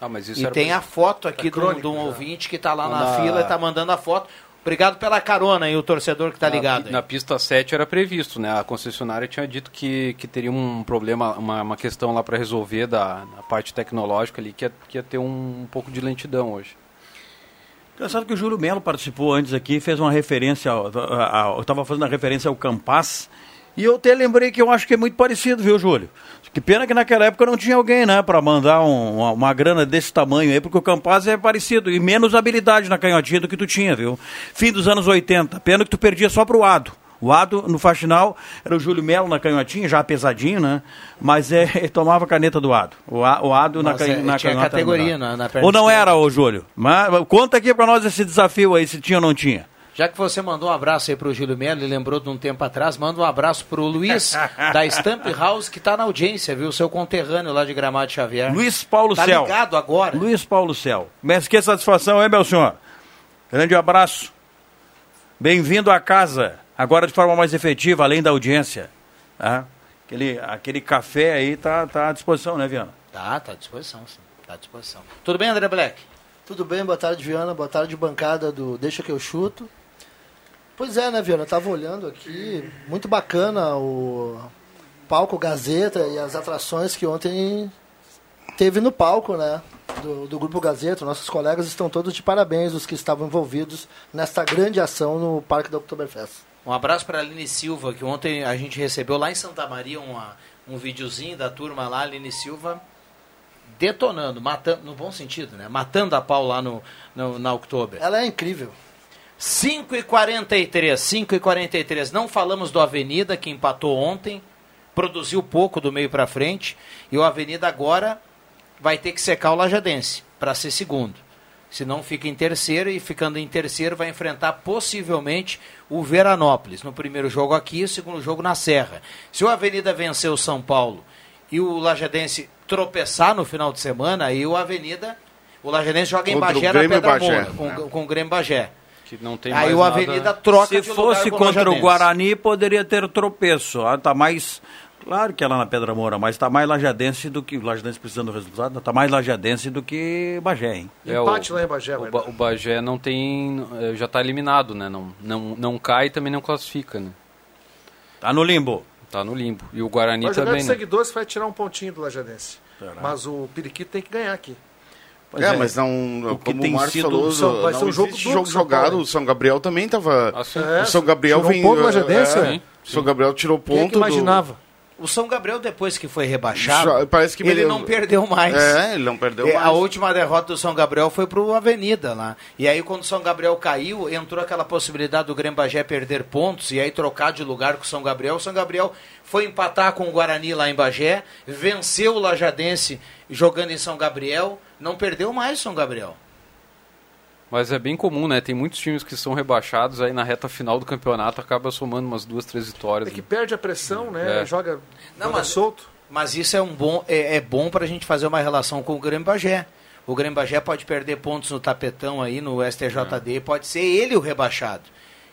Ah, mas isso
E tem
pra-
a foto aqui de
crônico
de um ouvinte que está lá na
Na-
fila e está mandando a foto. Obrigado pela carona aí, o torcedor que está ligado. aí.
na pista 7 era previsto, né? A concessionária tinha dito que, que teria um problema, uma, uma questão lá para resolver da na parte tecnológica ali, que ia, que ia ter um, um pouco de lentidão hoje.
Engraçado que o Júlio Melo participou antes aqui, fez uma referência, ao, eu estava fazendo a referência ao Campas, e eu até lembrei que eu acho que é muito parecido, viu, Júlio? Que pena que naquela época não tinha alguém, né, para mandar um- uma, uma grana desse tamanho aí, porque o Campas é parecido, e menos habilidade na canhotinha do que tu tinha, viu? Fim dos anos 80, pena que tu perdia só pro Ado. O Ado, no faxinal, era o Júlio Melo na canhotinha, já pesadinho, né? Mas é, ele tomava a caneta do Ado. O, A- o Ado na, canha-
é,
na
tinha
canhota
categoria na- na
Ou não era, ô Júlio? Mas, conta aqui pra nós esse desafio aí, se tinha ou não tinha.
Já que você mandou um abraço aí pro Júlio Melo e lembrou de um tempo atrás, manda um abraço pro Luiz da Stamp House, que tá na audiência, viu? Seu conterrâneo lá de Gramado Xavier.
Luiz Paulo
tá
Céu.
ligado agora.
Luiz Paulo Céu. Mas que satisfação, hein, meu senhor? Grande abraço. Bem-vindo à casa. Agora de forma mais efetiva, além da audiência. Tá? Aquele, aquele café aí tá, tá à disposição, né, Viana?
Tá, tá à disposição, sim. Tá à disposição. Tudo bem, André Black?
Tudo bem, boa tarde, Viana. Boa tarde, bancada do Deixa que eu chuto. Pois é, né, Viana? Eu tava olhando aqui, muito bacana o palco Gazeta e as atrações que ontem teve no palco, né? Do, do Grupo Gazeta. Nossos colegas estão todos de parabéns, os que estavam envolvidos nesta grande ação no Parque da Oktoberfest.
Um abraço para a Aline Silva, que ontem a gente recebeu lá em Santa Maria uma, um videozinho da turma lá, Aline Silva detonando, matando, no bom sentido, né? Matando a pau lá no, no na Oktober.
Ela é incrível.
5 e 43 5 e 43 Não falamos do Avenida, que empatou ontem, produziu pouco do meio para frente, e o Avenida agora vai ter que secar o Lajadense para ser segundo. Se não fica em terceiro e ficando em terceiro vai enfrentar possivelmente o Veranópolis. No primeiro jogo aqui, no segundo jogo na Serra. Se o Avenida vencer o São Paulo e o Lajadense tropeçar no final de semana, aí o Avenida, o Lajadense joga em
Contra o
Bagé na Pedra
Bagé.
Moura, com, com o Grêmio Bagé.
Que não tem
Aí
mais
o
nada-
Avenida troca
Se
de lugar
fosse
com o
contra o. Guarani, poderia ter tropeço. Ah, tá mais. Claro que é lá na Pedra Moura, mas tá mais lajadense do que. Lajadense precisando do resultado, tá mais lajadense do que Bagé, hein?
É,
Empate
o,
lá em Bagé,
o, Ba-
dar.
o Bagé não tem. eh, Já está eliminado, né? Não, não, não cai e também não classifica, né?
Tá no limbo.
Tá no limbo. E o Guarani também.
de
né?
seguidores, vai tirar um pontinho do Lajadense. Mas o Periquito tem que ganhar aqui.
é, mas não,
O que
como
tem
o Márcio
sido-
falou,
São- vai
não
ser um jogo
jogo jogado, o São Gabriel também estava...
Assim,
É,
o São Gabriel
tirou um
vem...
ponto do
é,
Lajadense,
é, o São Gabriel tirou ponto
Quem é que imaginava?
O São Gabriel, depois que foi rebaixado,
parece que
ele não perdeu mais.
É, ele não perdeu
É,
mais.
A última derrota do São Gabriel foi pro Avenida lá. E aí, quando o São Gabriel caiu, entrou aquela possibilidade do Grêmio Bagé perder pontos e aí trocar de lugar com o São Gabriel. O São Gabriel foi empatar com o Guarani lá em Bagé, venceu o Lajadense jogando em São Gabriel, não perdeu mais o São Gabriel.
Mas é bem comum, né? Tem muitos times que são rebaixados, aí na reta final do campeonato acaba somando umas duas, três vitórias.
É que
né?
perde a pressão, né?
É.
Joga,
Não,
joga
mas-
solto.
Mas isso é um bom é, é bom para a gente fazer uma relação com o Grêmio Bagé. O Grêmio Bagé pode perder pontos no tapetão aí no STJD, pode ser ele o rebaixado.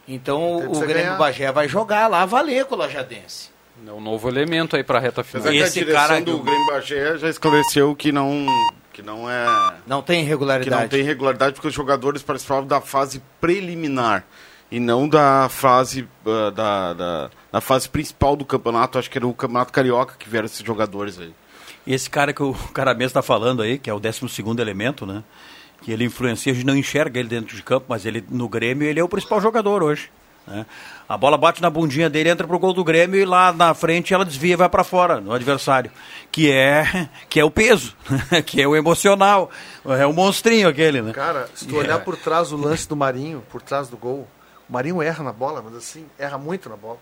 Então o Grêmio
ganhar.
Bagé vai jogar lá valer com o Lajadense.
É um novo elemento aí pra reta final.
Apesar que
Esse
a
cara-
do Grêmio Bagé já esclareceu que não, que não é...
Não tem
Que
irregularidade.
não tem regularidade porque os jogadores participavam da fase preliminar e não da fase ah, da, da, da fase principal do campeonato. Acho que era o campeonato carioca que vieram esses jogadores aí.
E esse cara que o cara mesmo está falando aí, que é o 12 elemento, né? Que ele influencia, a gente não enxerga ele dentro de campo, mas ele no Grêmio ele é o principal jogador hoje. Né? A bola bate na bundinha dele, entra pro gol do Grêmio e lá na frente ela desvia e vai para fora no adversário. Que é, que é o peso, que é o emocional, é o monstrinho aquele, né?
Cara, se tu
É.
olhar por trás do lance do Marinho, por trás do gol, o Marinho erra na bola, mas assim, erra muito na bola.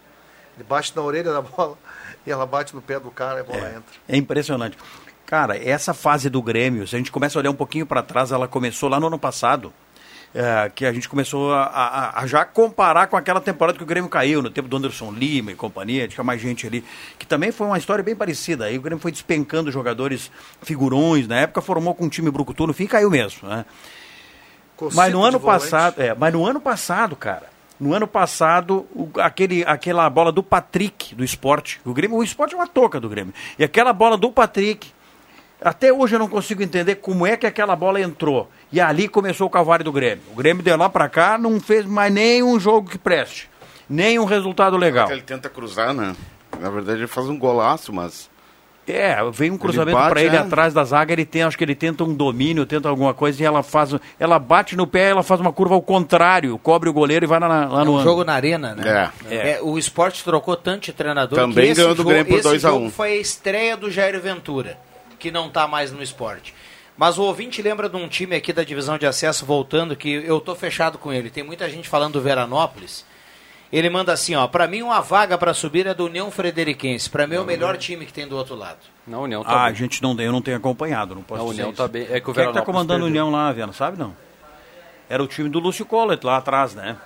Ele bate na orelha da bola e ela bate no pé do cara e a bola entra.
É impressionante. Cara, essa fase do Grêmio, se a gente começa a olhar um pouquinho para trás, ela começou lá no ano passado, é, que a gente começou a, a- a já comparar com aquela temporada que o Grêmio caiu, no tempo do Anderson Lima e companhia, tinha mais gente ali, que também foi uma história bem parecida. Aí o Grêmio foi despencando jogadores figurões, na época formou com um time brucutu, no fim caiu mesmo, né?
Cocito
Mas no ano passado, é, mas no ano passado, cara, no ano passado, o- aquele, aquela bola do Patrick do esporte, o Grêmio, o esporte é uma touca do Grêmio. E aquela bola do Patrick, até hoje eu não consigo entender como é que aquela bola entrou. E ali começou o calvário do Grêmio. O Grêmio deu lá pra cá, não fez mais nenhum jogo que preste. Nenhum resultado legal.
Ele tenta cruzar, né? Na verdade ele faz um golaço, mas...
É, vem um cruzamento pra ele
é.
atrás da zaga, ele tem, acho que ele tenta um domínio, tenta alguma coisa e ela faz, ela bate no pé, ela faz uma curva ao contrário, cobre o goleiro e vai lá, na- lá
É
no
um jogo na arena, né?
É.
É, o esporte trocou tanto de treinador
Também
que esse
ganhou do
jogo,
Grêmio por
esse
2 a 1.
jogo foi a estreia do Jair Ventura, que não está mais no esporte. Mas o ouvinte lembra de um time aqui da divisão de acesso voltando que eu tô fechado com ele. Tem muita gente falando do Veranópolis. Ele manda assim, ó, para mim uma vaga para subir é do União Frederiquense. Para mim é o melhor time que tem do outro lado.
Na União tá
Ah, a
bem.
gente não, eu não tenho acompanhado, não posso
A
dizer
União
isso.
tá bem. É que o
Quem é que tá comandando a. União lá, Viana? Sabe não? Era o time do Lúcio Collet lá atrás, né?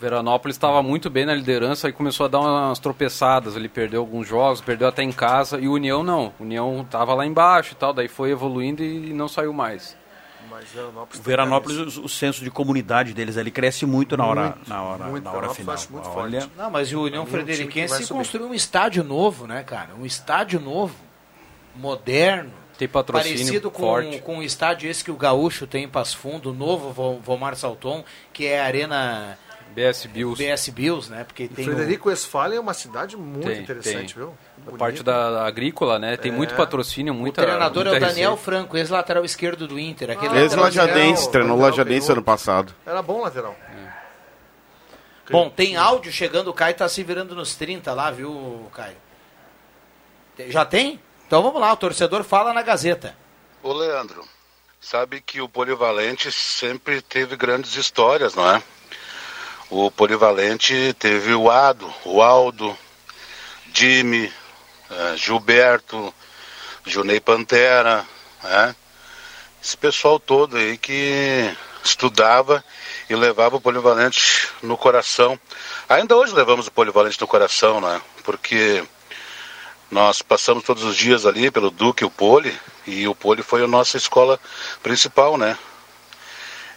Veranópolis estava muito bem na liderança e começou a dar umas tropeçadas. Ele perdeu alguns jogos, perdeu até em casa. E o União não. O União estava lá embaixo e tal, daí foi evoluindo e não saiu mais.
Mas Veranópolis,
O Veranópolis, o, o senso de comunidade deles ali cresce muito na hora, na hora,
muito.
na hora final.
muito
Olha,
forte.
Não, mas o União
É
Frederiquense construiu um estádio novo, né, cara? Um estádio novo, moderno.
Tem patrocínio
Parecido com,
forte.
com o estádio esse que o Gaúcho tem em Passo Fundo, o novo Vo- Vomar Salton, que é a Arena
BS Bills.
BS Bills, né? Porque tem
Frederico Westphalen é uma cidade muito
Tem,
interessante,
tem.
viu?
A parte da, agrícola, né? Tem
É.
muito patrocínio,
o, o
muita.
treinador é o
muita
Daniel
receita.
Franco, ex-lateral esquerdo do Inter. Aquele
Ah,
Ex-Lajadense,
esquerdo.
treinou o
lateral,
Lajadense ano passado.
Era bom lateral.
Bom, tem áudio chegando, o Caio tá se virando nos 30 lá, viu, Caio? Já tem? Então vamos lá, o torcedor fala na Gazeta.
Ô Leandro, sabe que o Polivalente sempre teve grandes histórias, não é? O Polivalente teve o Ado, o Aldo, Jimmy, eh, Gilberto, Junei Pantera, né? esse pessoal todo aí que estudava e levava o polivalente no coração. Ainda hoje levamos o polivalente no coração, né? Porque nós passamos todos os dias ali pelo Duque e o Poli, e o Poli foi a nossa escola principal, né?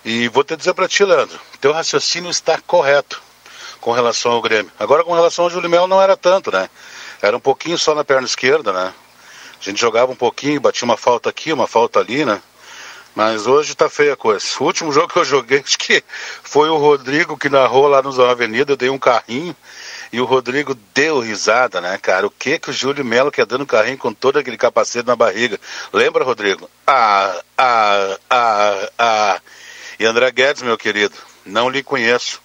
E vou te dizer para ti, Leandro, teu raciocínio está correto com relação ao Grêmio. Agora, com relação ao Júlio Melo, não era tanto, né? Era um pouquinho só na perna esquerda, né? A gente jogava um pouquinho, batia uma falta aqui, uma falta ali, né? Mas hoje tá feia a coisa. O último jogo que eu joguei, acho que foi o Rodrigo que narrou lá nos Avenida, eu dei um carrinho e o Rodrigo deu risada, né, cara? O que que o Júlio Melo quer dando carrinho com todo aquele capacete na barriga? Lembra, Rodrigo? Ah, ah, ah, ah. E André Guedes, meu querido, não lhe conheço.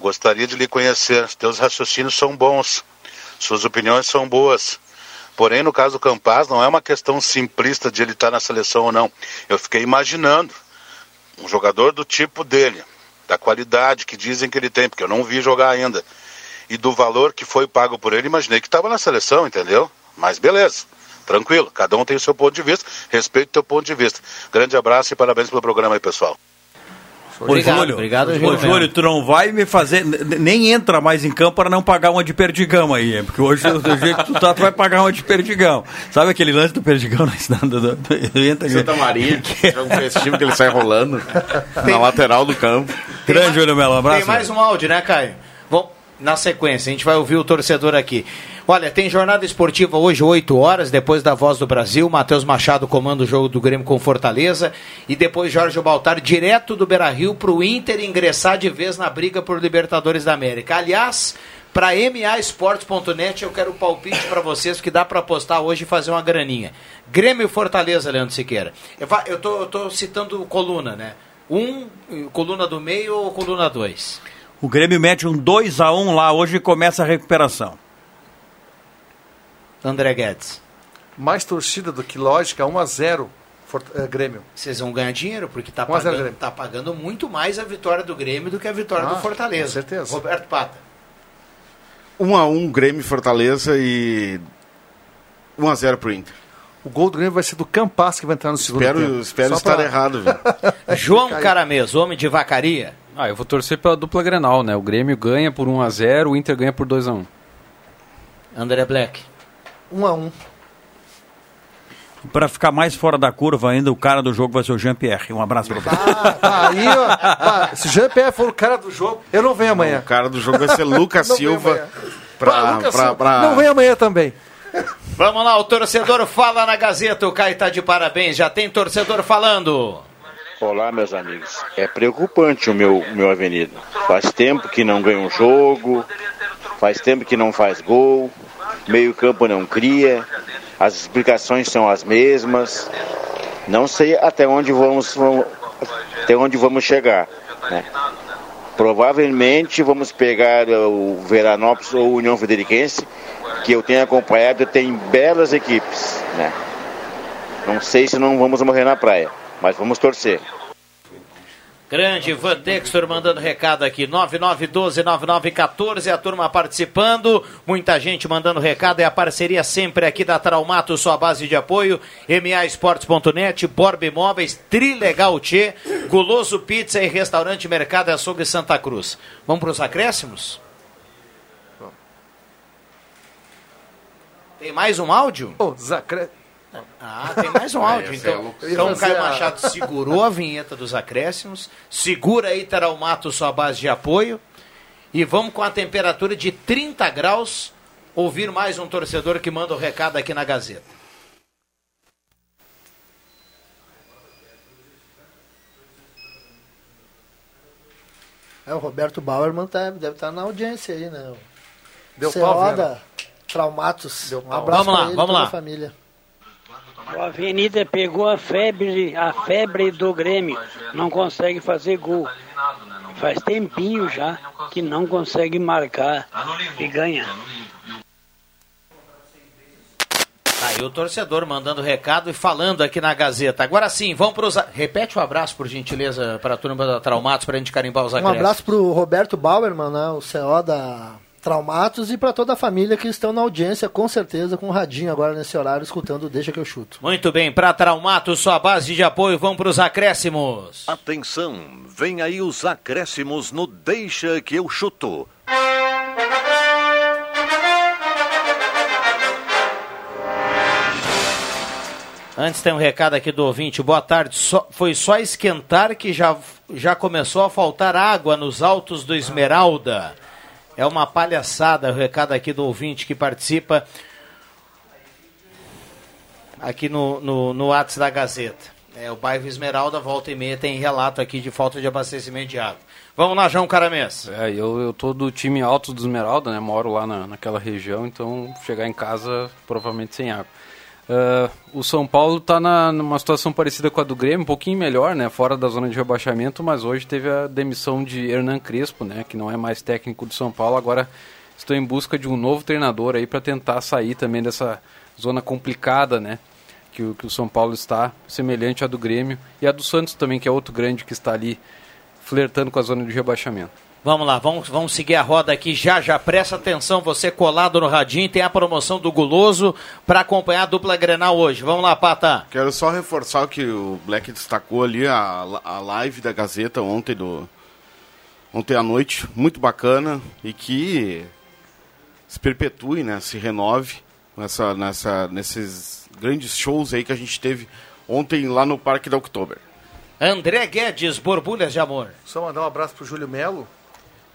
Gostaria de lhe conhecer. Teus raciocínios são bons. Suas opiniões são boas. Porém, no caso do Campaz, não é uma questão simplista de ele estar na seleção ou não. Eu fiquei imaginando um jogador do tipo dele, da qualidade que dizem que ele tem, porque eu não vi jogar ainda, e do valor que foi pago por ele, imaginei que estava na seleção, entendeu? Mas beleza, tranquilo, cada um tem o seu ponto de vista, respeito o teu ponto de vista. Grande abraço e parabéns pelo programa aí, pessoal.
Obrigado, Ô, Júlio, obrigado, Júlio. Ô, Júlio, tu não vai me fazer. Nem entra mais em campo para não pagar uma de perdigão aí. Porque hoje, do jeito que tu tá, tu vai pagar uma de perdigão. Sabe aquele lance do perdigão na do, do,
Santa Maria, jogo festivo que ele sai rolando na lateral do campo.
Grande, Júlio Melo, um abraço. Tem mais um áudio, né, Caio? Na sequência, a gente vai ouvir o torcedor aqui. Olha, tem jornada esportiva hoje, 8 horas, depois da Voz do Brasil. Matheus Machado comanda o jogo do Grêmio com Fortaleza. E depois Jorge Baltar, direto do Beira Rio, para o Inter ingressar de vez na briga por Libertadores da América. Aliás, para maesportes.net eu quero o palpite para vocês, que dá para apostar hoje e fazer uma graninha. Grêmio e Fortaleza, Leandro Siqueira. Eu, tô, eu tô citando coluna, né? Um, coluna do meio ou coluna dois?
O Grêmio mete um 2 a 1 lá hoje e começa a recuperação.
André Guedes.
Mais torcida do que lógica, 1 a 0 For, uh, Grêmio.
Vocês vão ganhar dinheiro, porque está pagando, tá pagando muito mais a vitória do Grêmio do que a vitória ah, do Fortaleza. Com
certeza.
Roberto Pata.
1 a 1 Grêmio Fortaleza e 1 a 0 pro Inter.
O gol do Grêmio vai ser do Campas que vai entrar no segundo
espero,
tempo.
Espero Só estar pra... errado, velho.
João Caramês, homem de vacaria.
Ah, eu vou torcer pela dupla Grenal, né? O Grêmio ganha por 1 a 0 o Inter ganha por 2 a 1
André Black.
1 a 1
para ficar mais fora da curva ainda, o cara do jogo vai ser o Jean-Pierre. Um abraço para você.
Ah, aí, ó, ah, se o Jean-Pierre for o cara do jogo, eu não venho amanhã. Não,
o cara do jogo vai ser Lucas Silva.
Pra, Lucas pra, pra... Não vem amanhã também.
Vamos lá, o torcedor fala na Gazeta. O Caio tá de parabéns. Já tem torcedor falando.
Olá, meus amigos. É preocupante o meu, meu Avenida. Faz tempo que não ganha um jogo, faz tempo que não faz gol meio campo não cria, as explicações são as mesmas. Não sei até onde vamos, até onde vamos chegar. Né? Provavelmente vamos pegar o Veranópolis ou União Frederiquense, que eu tenho acompanhado, tem belas equipes. Né? Não sei se não vamos morrer na praia, mas vamos torcer.
Grande Ivan Textor mandando recado aqui, 9912-9914, a turma participando, muita gente mandando recado, é a parceria sempre aqui da Traumato, sua base de apoio, maesportes.net, Borb Imóveis, Trilegal Tchê, Guloso Pizza e Restaurante Mercado Açougue Santa Cruz. Vamos para os acréscimos? Tem mais um áudio?
Os acréscimos.
Ah, tem mais um áudio. então, então o Caio Machado segurou a vinheta dos acréscimos, segura aí, Taraumato, sua base de apoio. E vamos com a temperatura de 30 graus ouvir mais um torcedor que manda o um recado aqui na Gazeta.
É, o Roberto Bauerman tá, deve estar tá na audiência aí, né?
Deu pau,
Traumatos.
Deu pau. Um abraço vamos lá, vamos lá.
família.
O Avenida pegou a febre, a febre do Grêmio, não consegue fazer gol. Faz tempinho já que não consegue marcar e ganha.
Aí o torcedor mandando recado e falando aqui na Gazeta. Agora sim, vamos para os. Repete o um abraço, por gentileza, para a turma da Traumatos, para a gente carimbar os acréscimos.
Um abraço para o Roberto Bauerman, né, o CO da Traumatos e para toda a família que estão na audiência, com certeza, com o radinho agora nesse horário, escutando Deixa que eu chuto.
Muito bem, para Traumatos, sua base de apoio, vamos para os acréscimos.
Atenção, vem aí os acréscimos no Deixa que eu chuto.
Antes tem um recado aqui do ouvinte. Boa tarde. Só, foi só esquentar que já, já começou a faltar água nos altos do Esmeralda. É uma palhaçada o recado aqui do ouvinte que participa aqui no, no, no da Gazeta. É, o bairro Esmeralda, volta e meia, tem relato aqui de falta de abastecimento de água. Vamos lá, João Caramês.
É, eu, eu tô do time Alto do Esmeralda, né? Moro lá na, naquela região, então chegar em casa provavelmente sem água. Uh, o São Paulo está numa situação parecida com a do Grêmio, um pouquinho melhor, né? Fora da zona de rebaixamento, mas hoje teve a demissão de Hernan Crespo, né? Que não é mais técnico do São Paulo. Agora estou em busca de um novo treinador aí para tentar sair também dessa zona complicada, né? Que, o, que o São Paulo está, semelhante à do Grêmio e a do Santos também, que é outro grande que está ali flertando com a zona de rebaixamento.
Vamos lá, vamos, vamos seguir a roda aqui já, já. Presta atenção, você colado no radinho, tem a promoção do Guloso para acompanhar a dupla Grenal hoje. Vamos lá, Pata.
Quero só reforçar o que o Black destacou ali, a, a live da Gazeta ontem, do, ontem à noite, muito bacana e que se perpetue, né, se renove nessa, nessa, nesses grandes shows aí que a gente teve ontem lá no Parque da Oktober.
André Guedes, borbulhas de amor.
Só mandar um abraço pro Júlio Melo,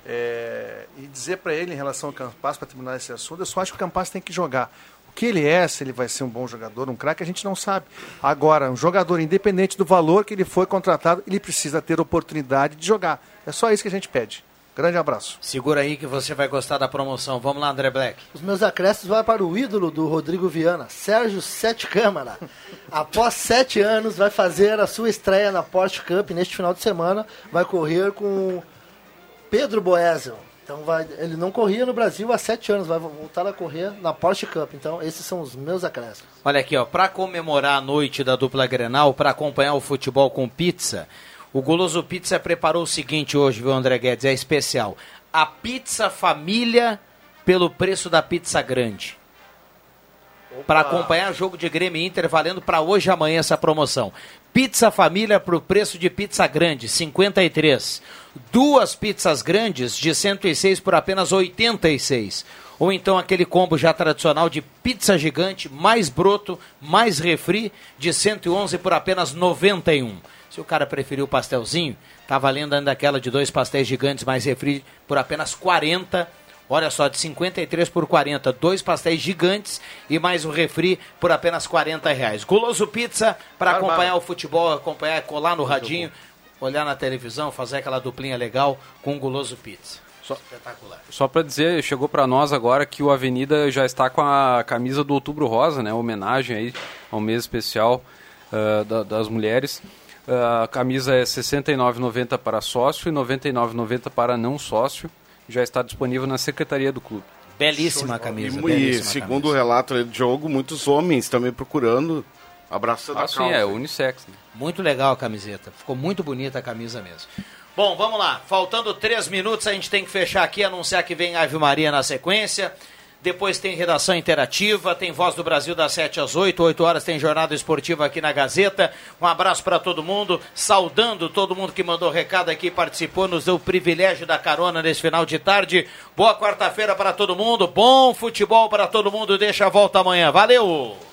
é, e dizer para ele em relação ao Campas, para terminar esse assunto, eu só acho que o Campas tem que jogar. O que ele é, se ele vai ser um bom jogador, um craque, a gente não sabe. Agora, um jogador, independente do valor que ele foi contratado, ele precisa ter oportunidade de jogar. É só isso que a gente pede. Grande abraço.
Segura aí que você vai gostar da promoção. Vamos lá, André Black.
Os meus acréscimos vão para o ídolo do Rodrigo Viana, Sérgio Sete Câmara. Após sete anos, vai fazer a sua estreia na Porsche Cup neste final de semana. Vai correr com Pedro Boesel. Então vai, ele não corria no Brasil há sete anos, vai voltar a correr na Porsche Cup. Então esses são os meus acréscimos.
Olha aqui, ó, para comemorar a noite da dupla Grenal, para acompanhar o futebol com pizza, o Goloso Pizza preparou o seguinte hoje, viu, André Guedes? É especial. A pizza família pelo preço da pizza grande. Para acompanhar o jogo de Grêmio e Inter, valendo para hoje e amanhã essa promoção. Pizza família para o preço de pizza grande, 53. Duas pizzas grandes de 106 por apenas 86. Ou então aquele combo já tradicional de pizza gigante, mais broto, mais refri, de 111 por apenas 91. Se o cara preferiu o pastelzinho, tá valendo ainda aquela de dois pastéis gigantes mais refri por apenas 40. Olha só, de 53 por 40, dois pastéis gigantes e mais um refri por apenas 40 reais. Guloso Pizza para acompanhar o futebol, acompanhar, colar no radinho, olhar na televisão, fazer aquela duplinha legal com o Guloso Pizza.
Só, Espetacular. Só para dizer, chegou para nós agora que o Avenida já está com a camisa do Outubro Rosa, né? Homenagem aí ao mês especial uh, da, das mulheres. Uh, a camisa é R$ 69,90 para sócio e R$ 99,90 para não sócio. Já está disponível na secretaria do clube.
Belíssima a camisa.
E,
belíssima
segundo
camisa.
o relato do jogo, muitos homens também procurando abraçando
ah,
a
sim,
causa.
é unissex. Né?
Muito legal a camiseta. Ficou muito bonita a camisa mesmo. Bom, vamos lá. Faltando três minutos, a gente tem que fechar aqui, anunciar que vem Ave Maria na sequência. Depois tem redação interativa, tem Voz do Brasil das 7 às 8, 8 horas tem jornada esportiva aqui na Gazeta. Um abraço para todo mundo, saudando todo mundo que mandou recado aqui, participou, nos deu o privilégio da carona nesse final de tarde. Boa quarta-feira para todo mundo, bom futebol para todo mundo. Deixa a volta amanhã. Valeu!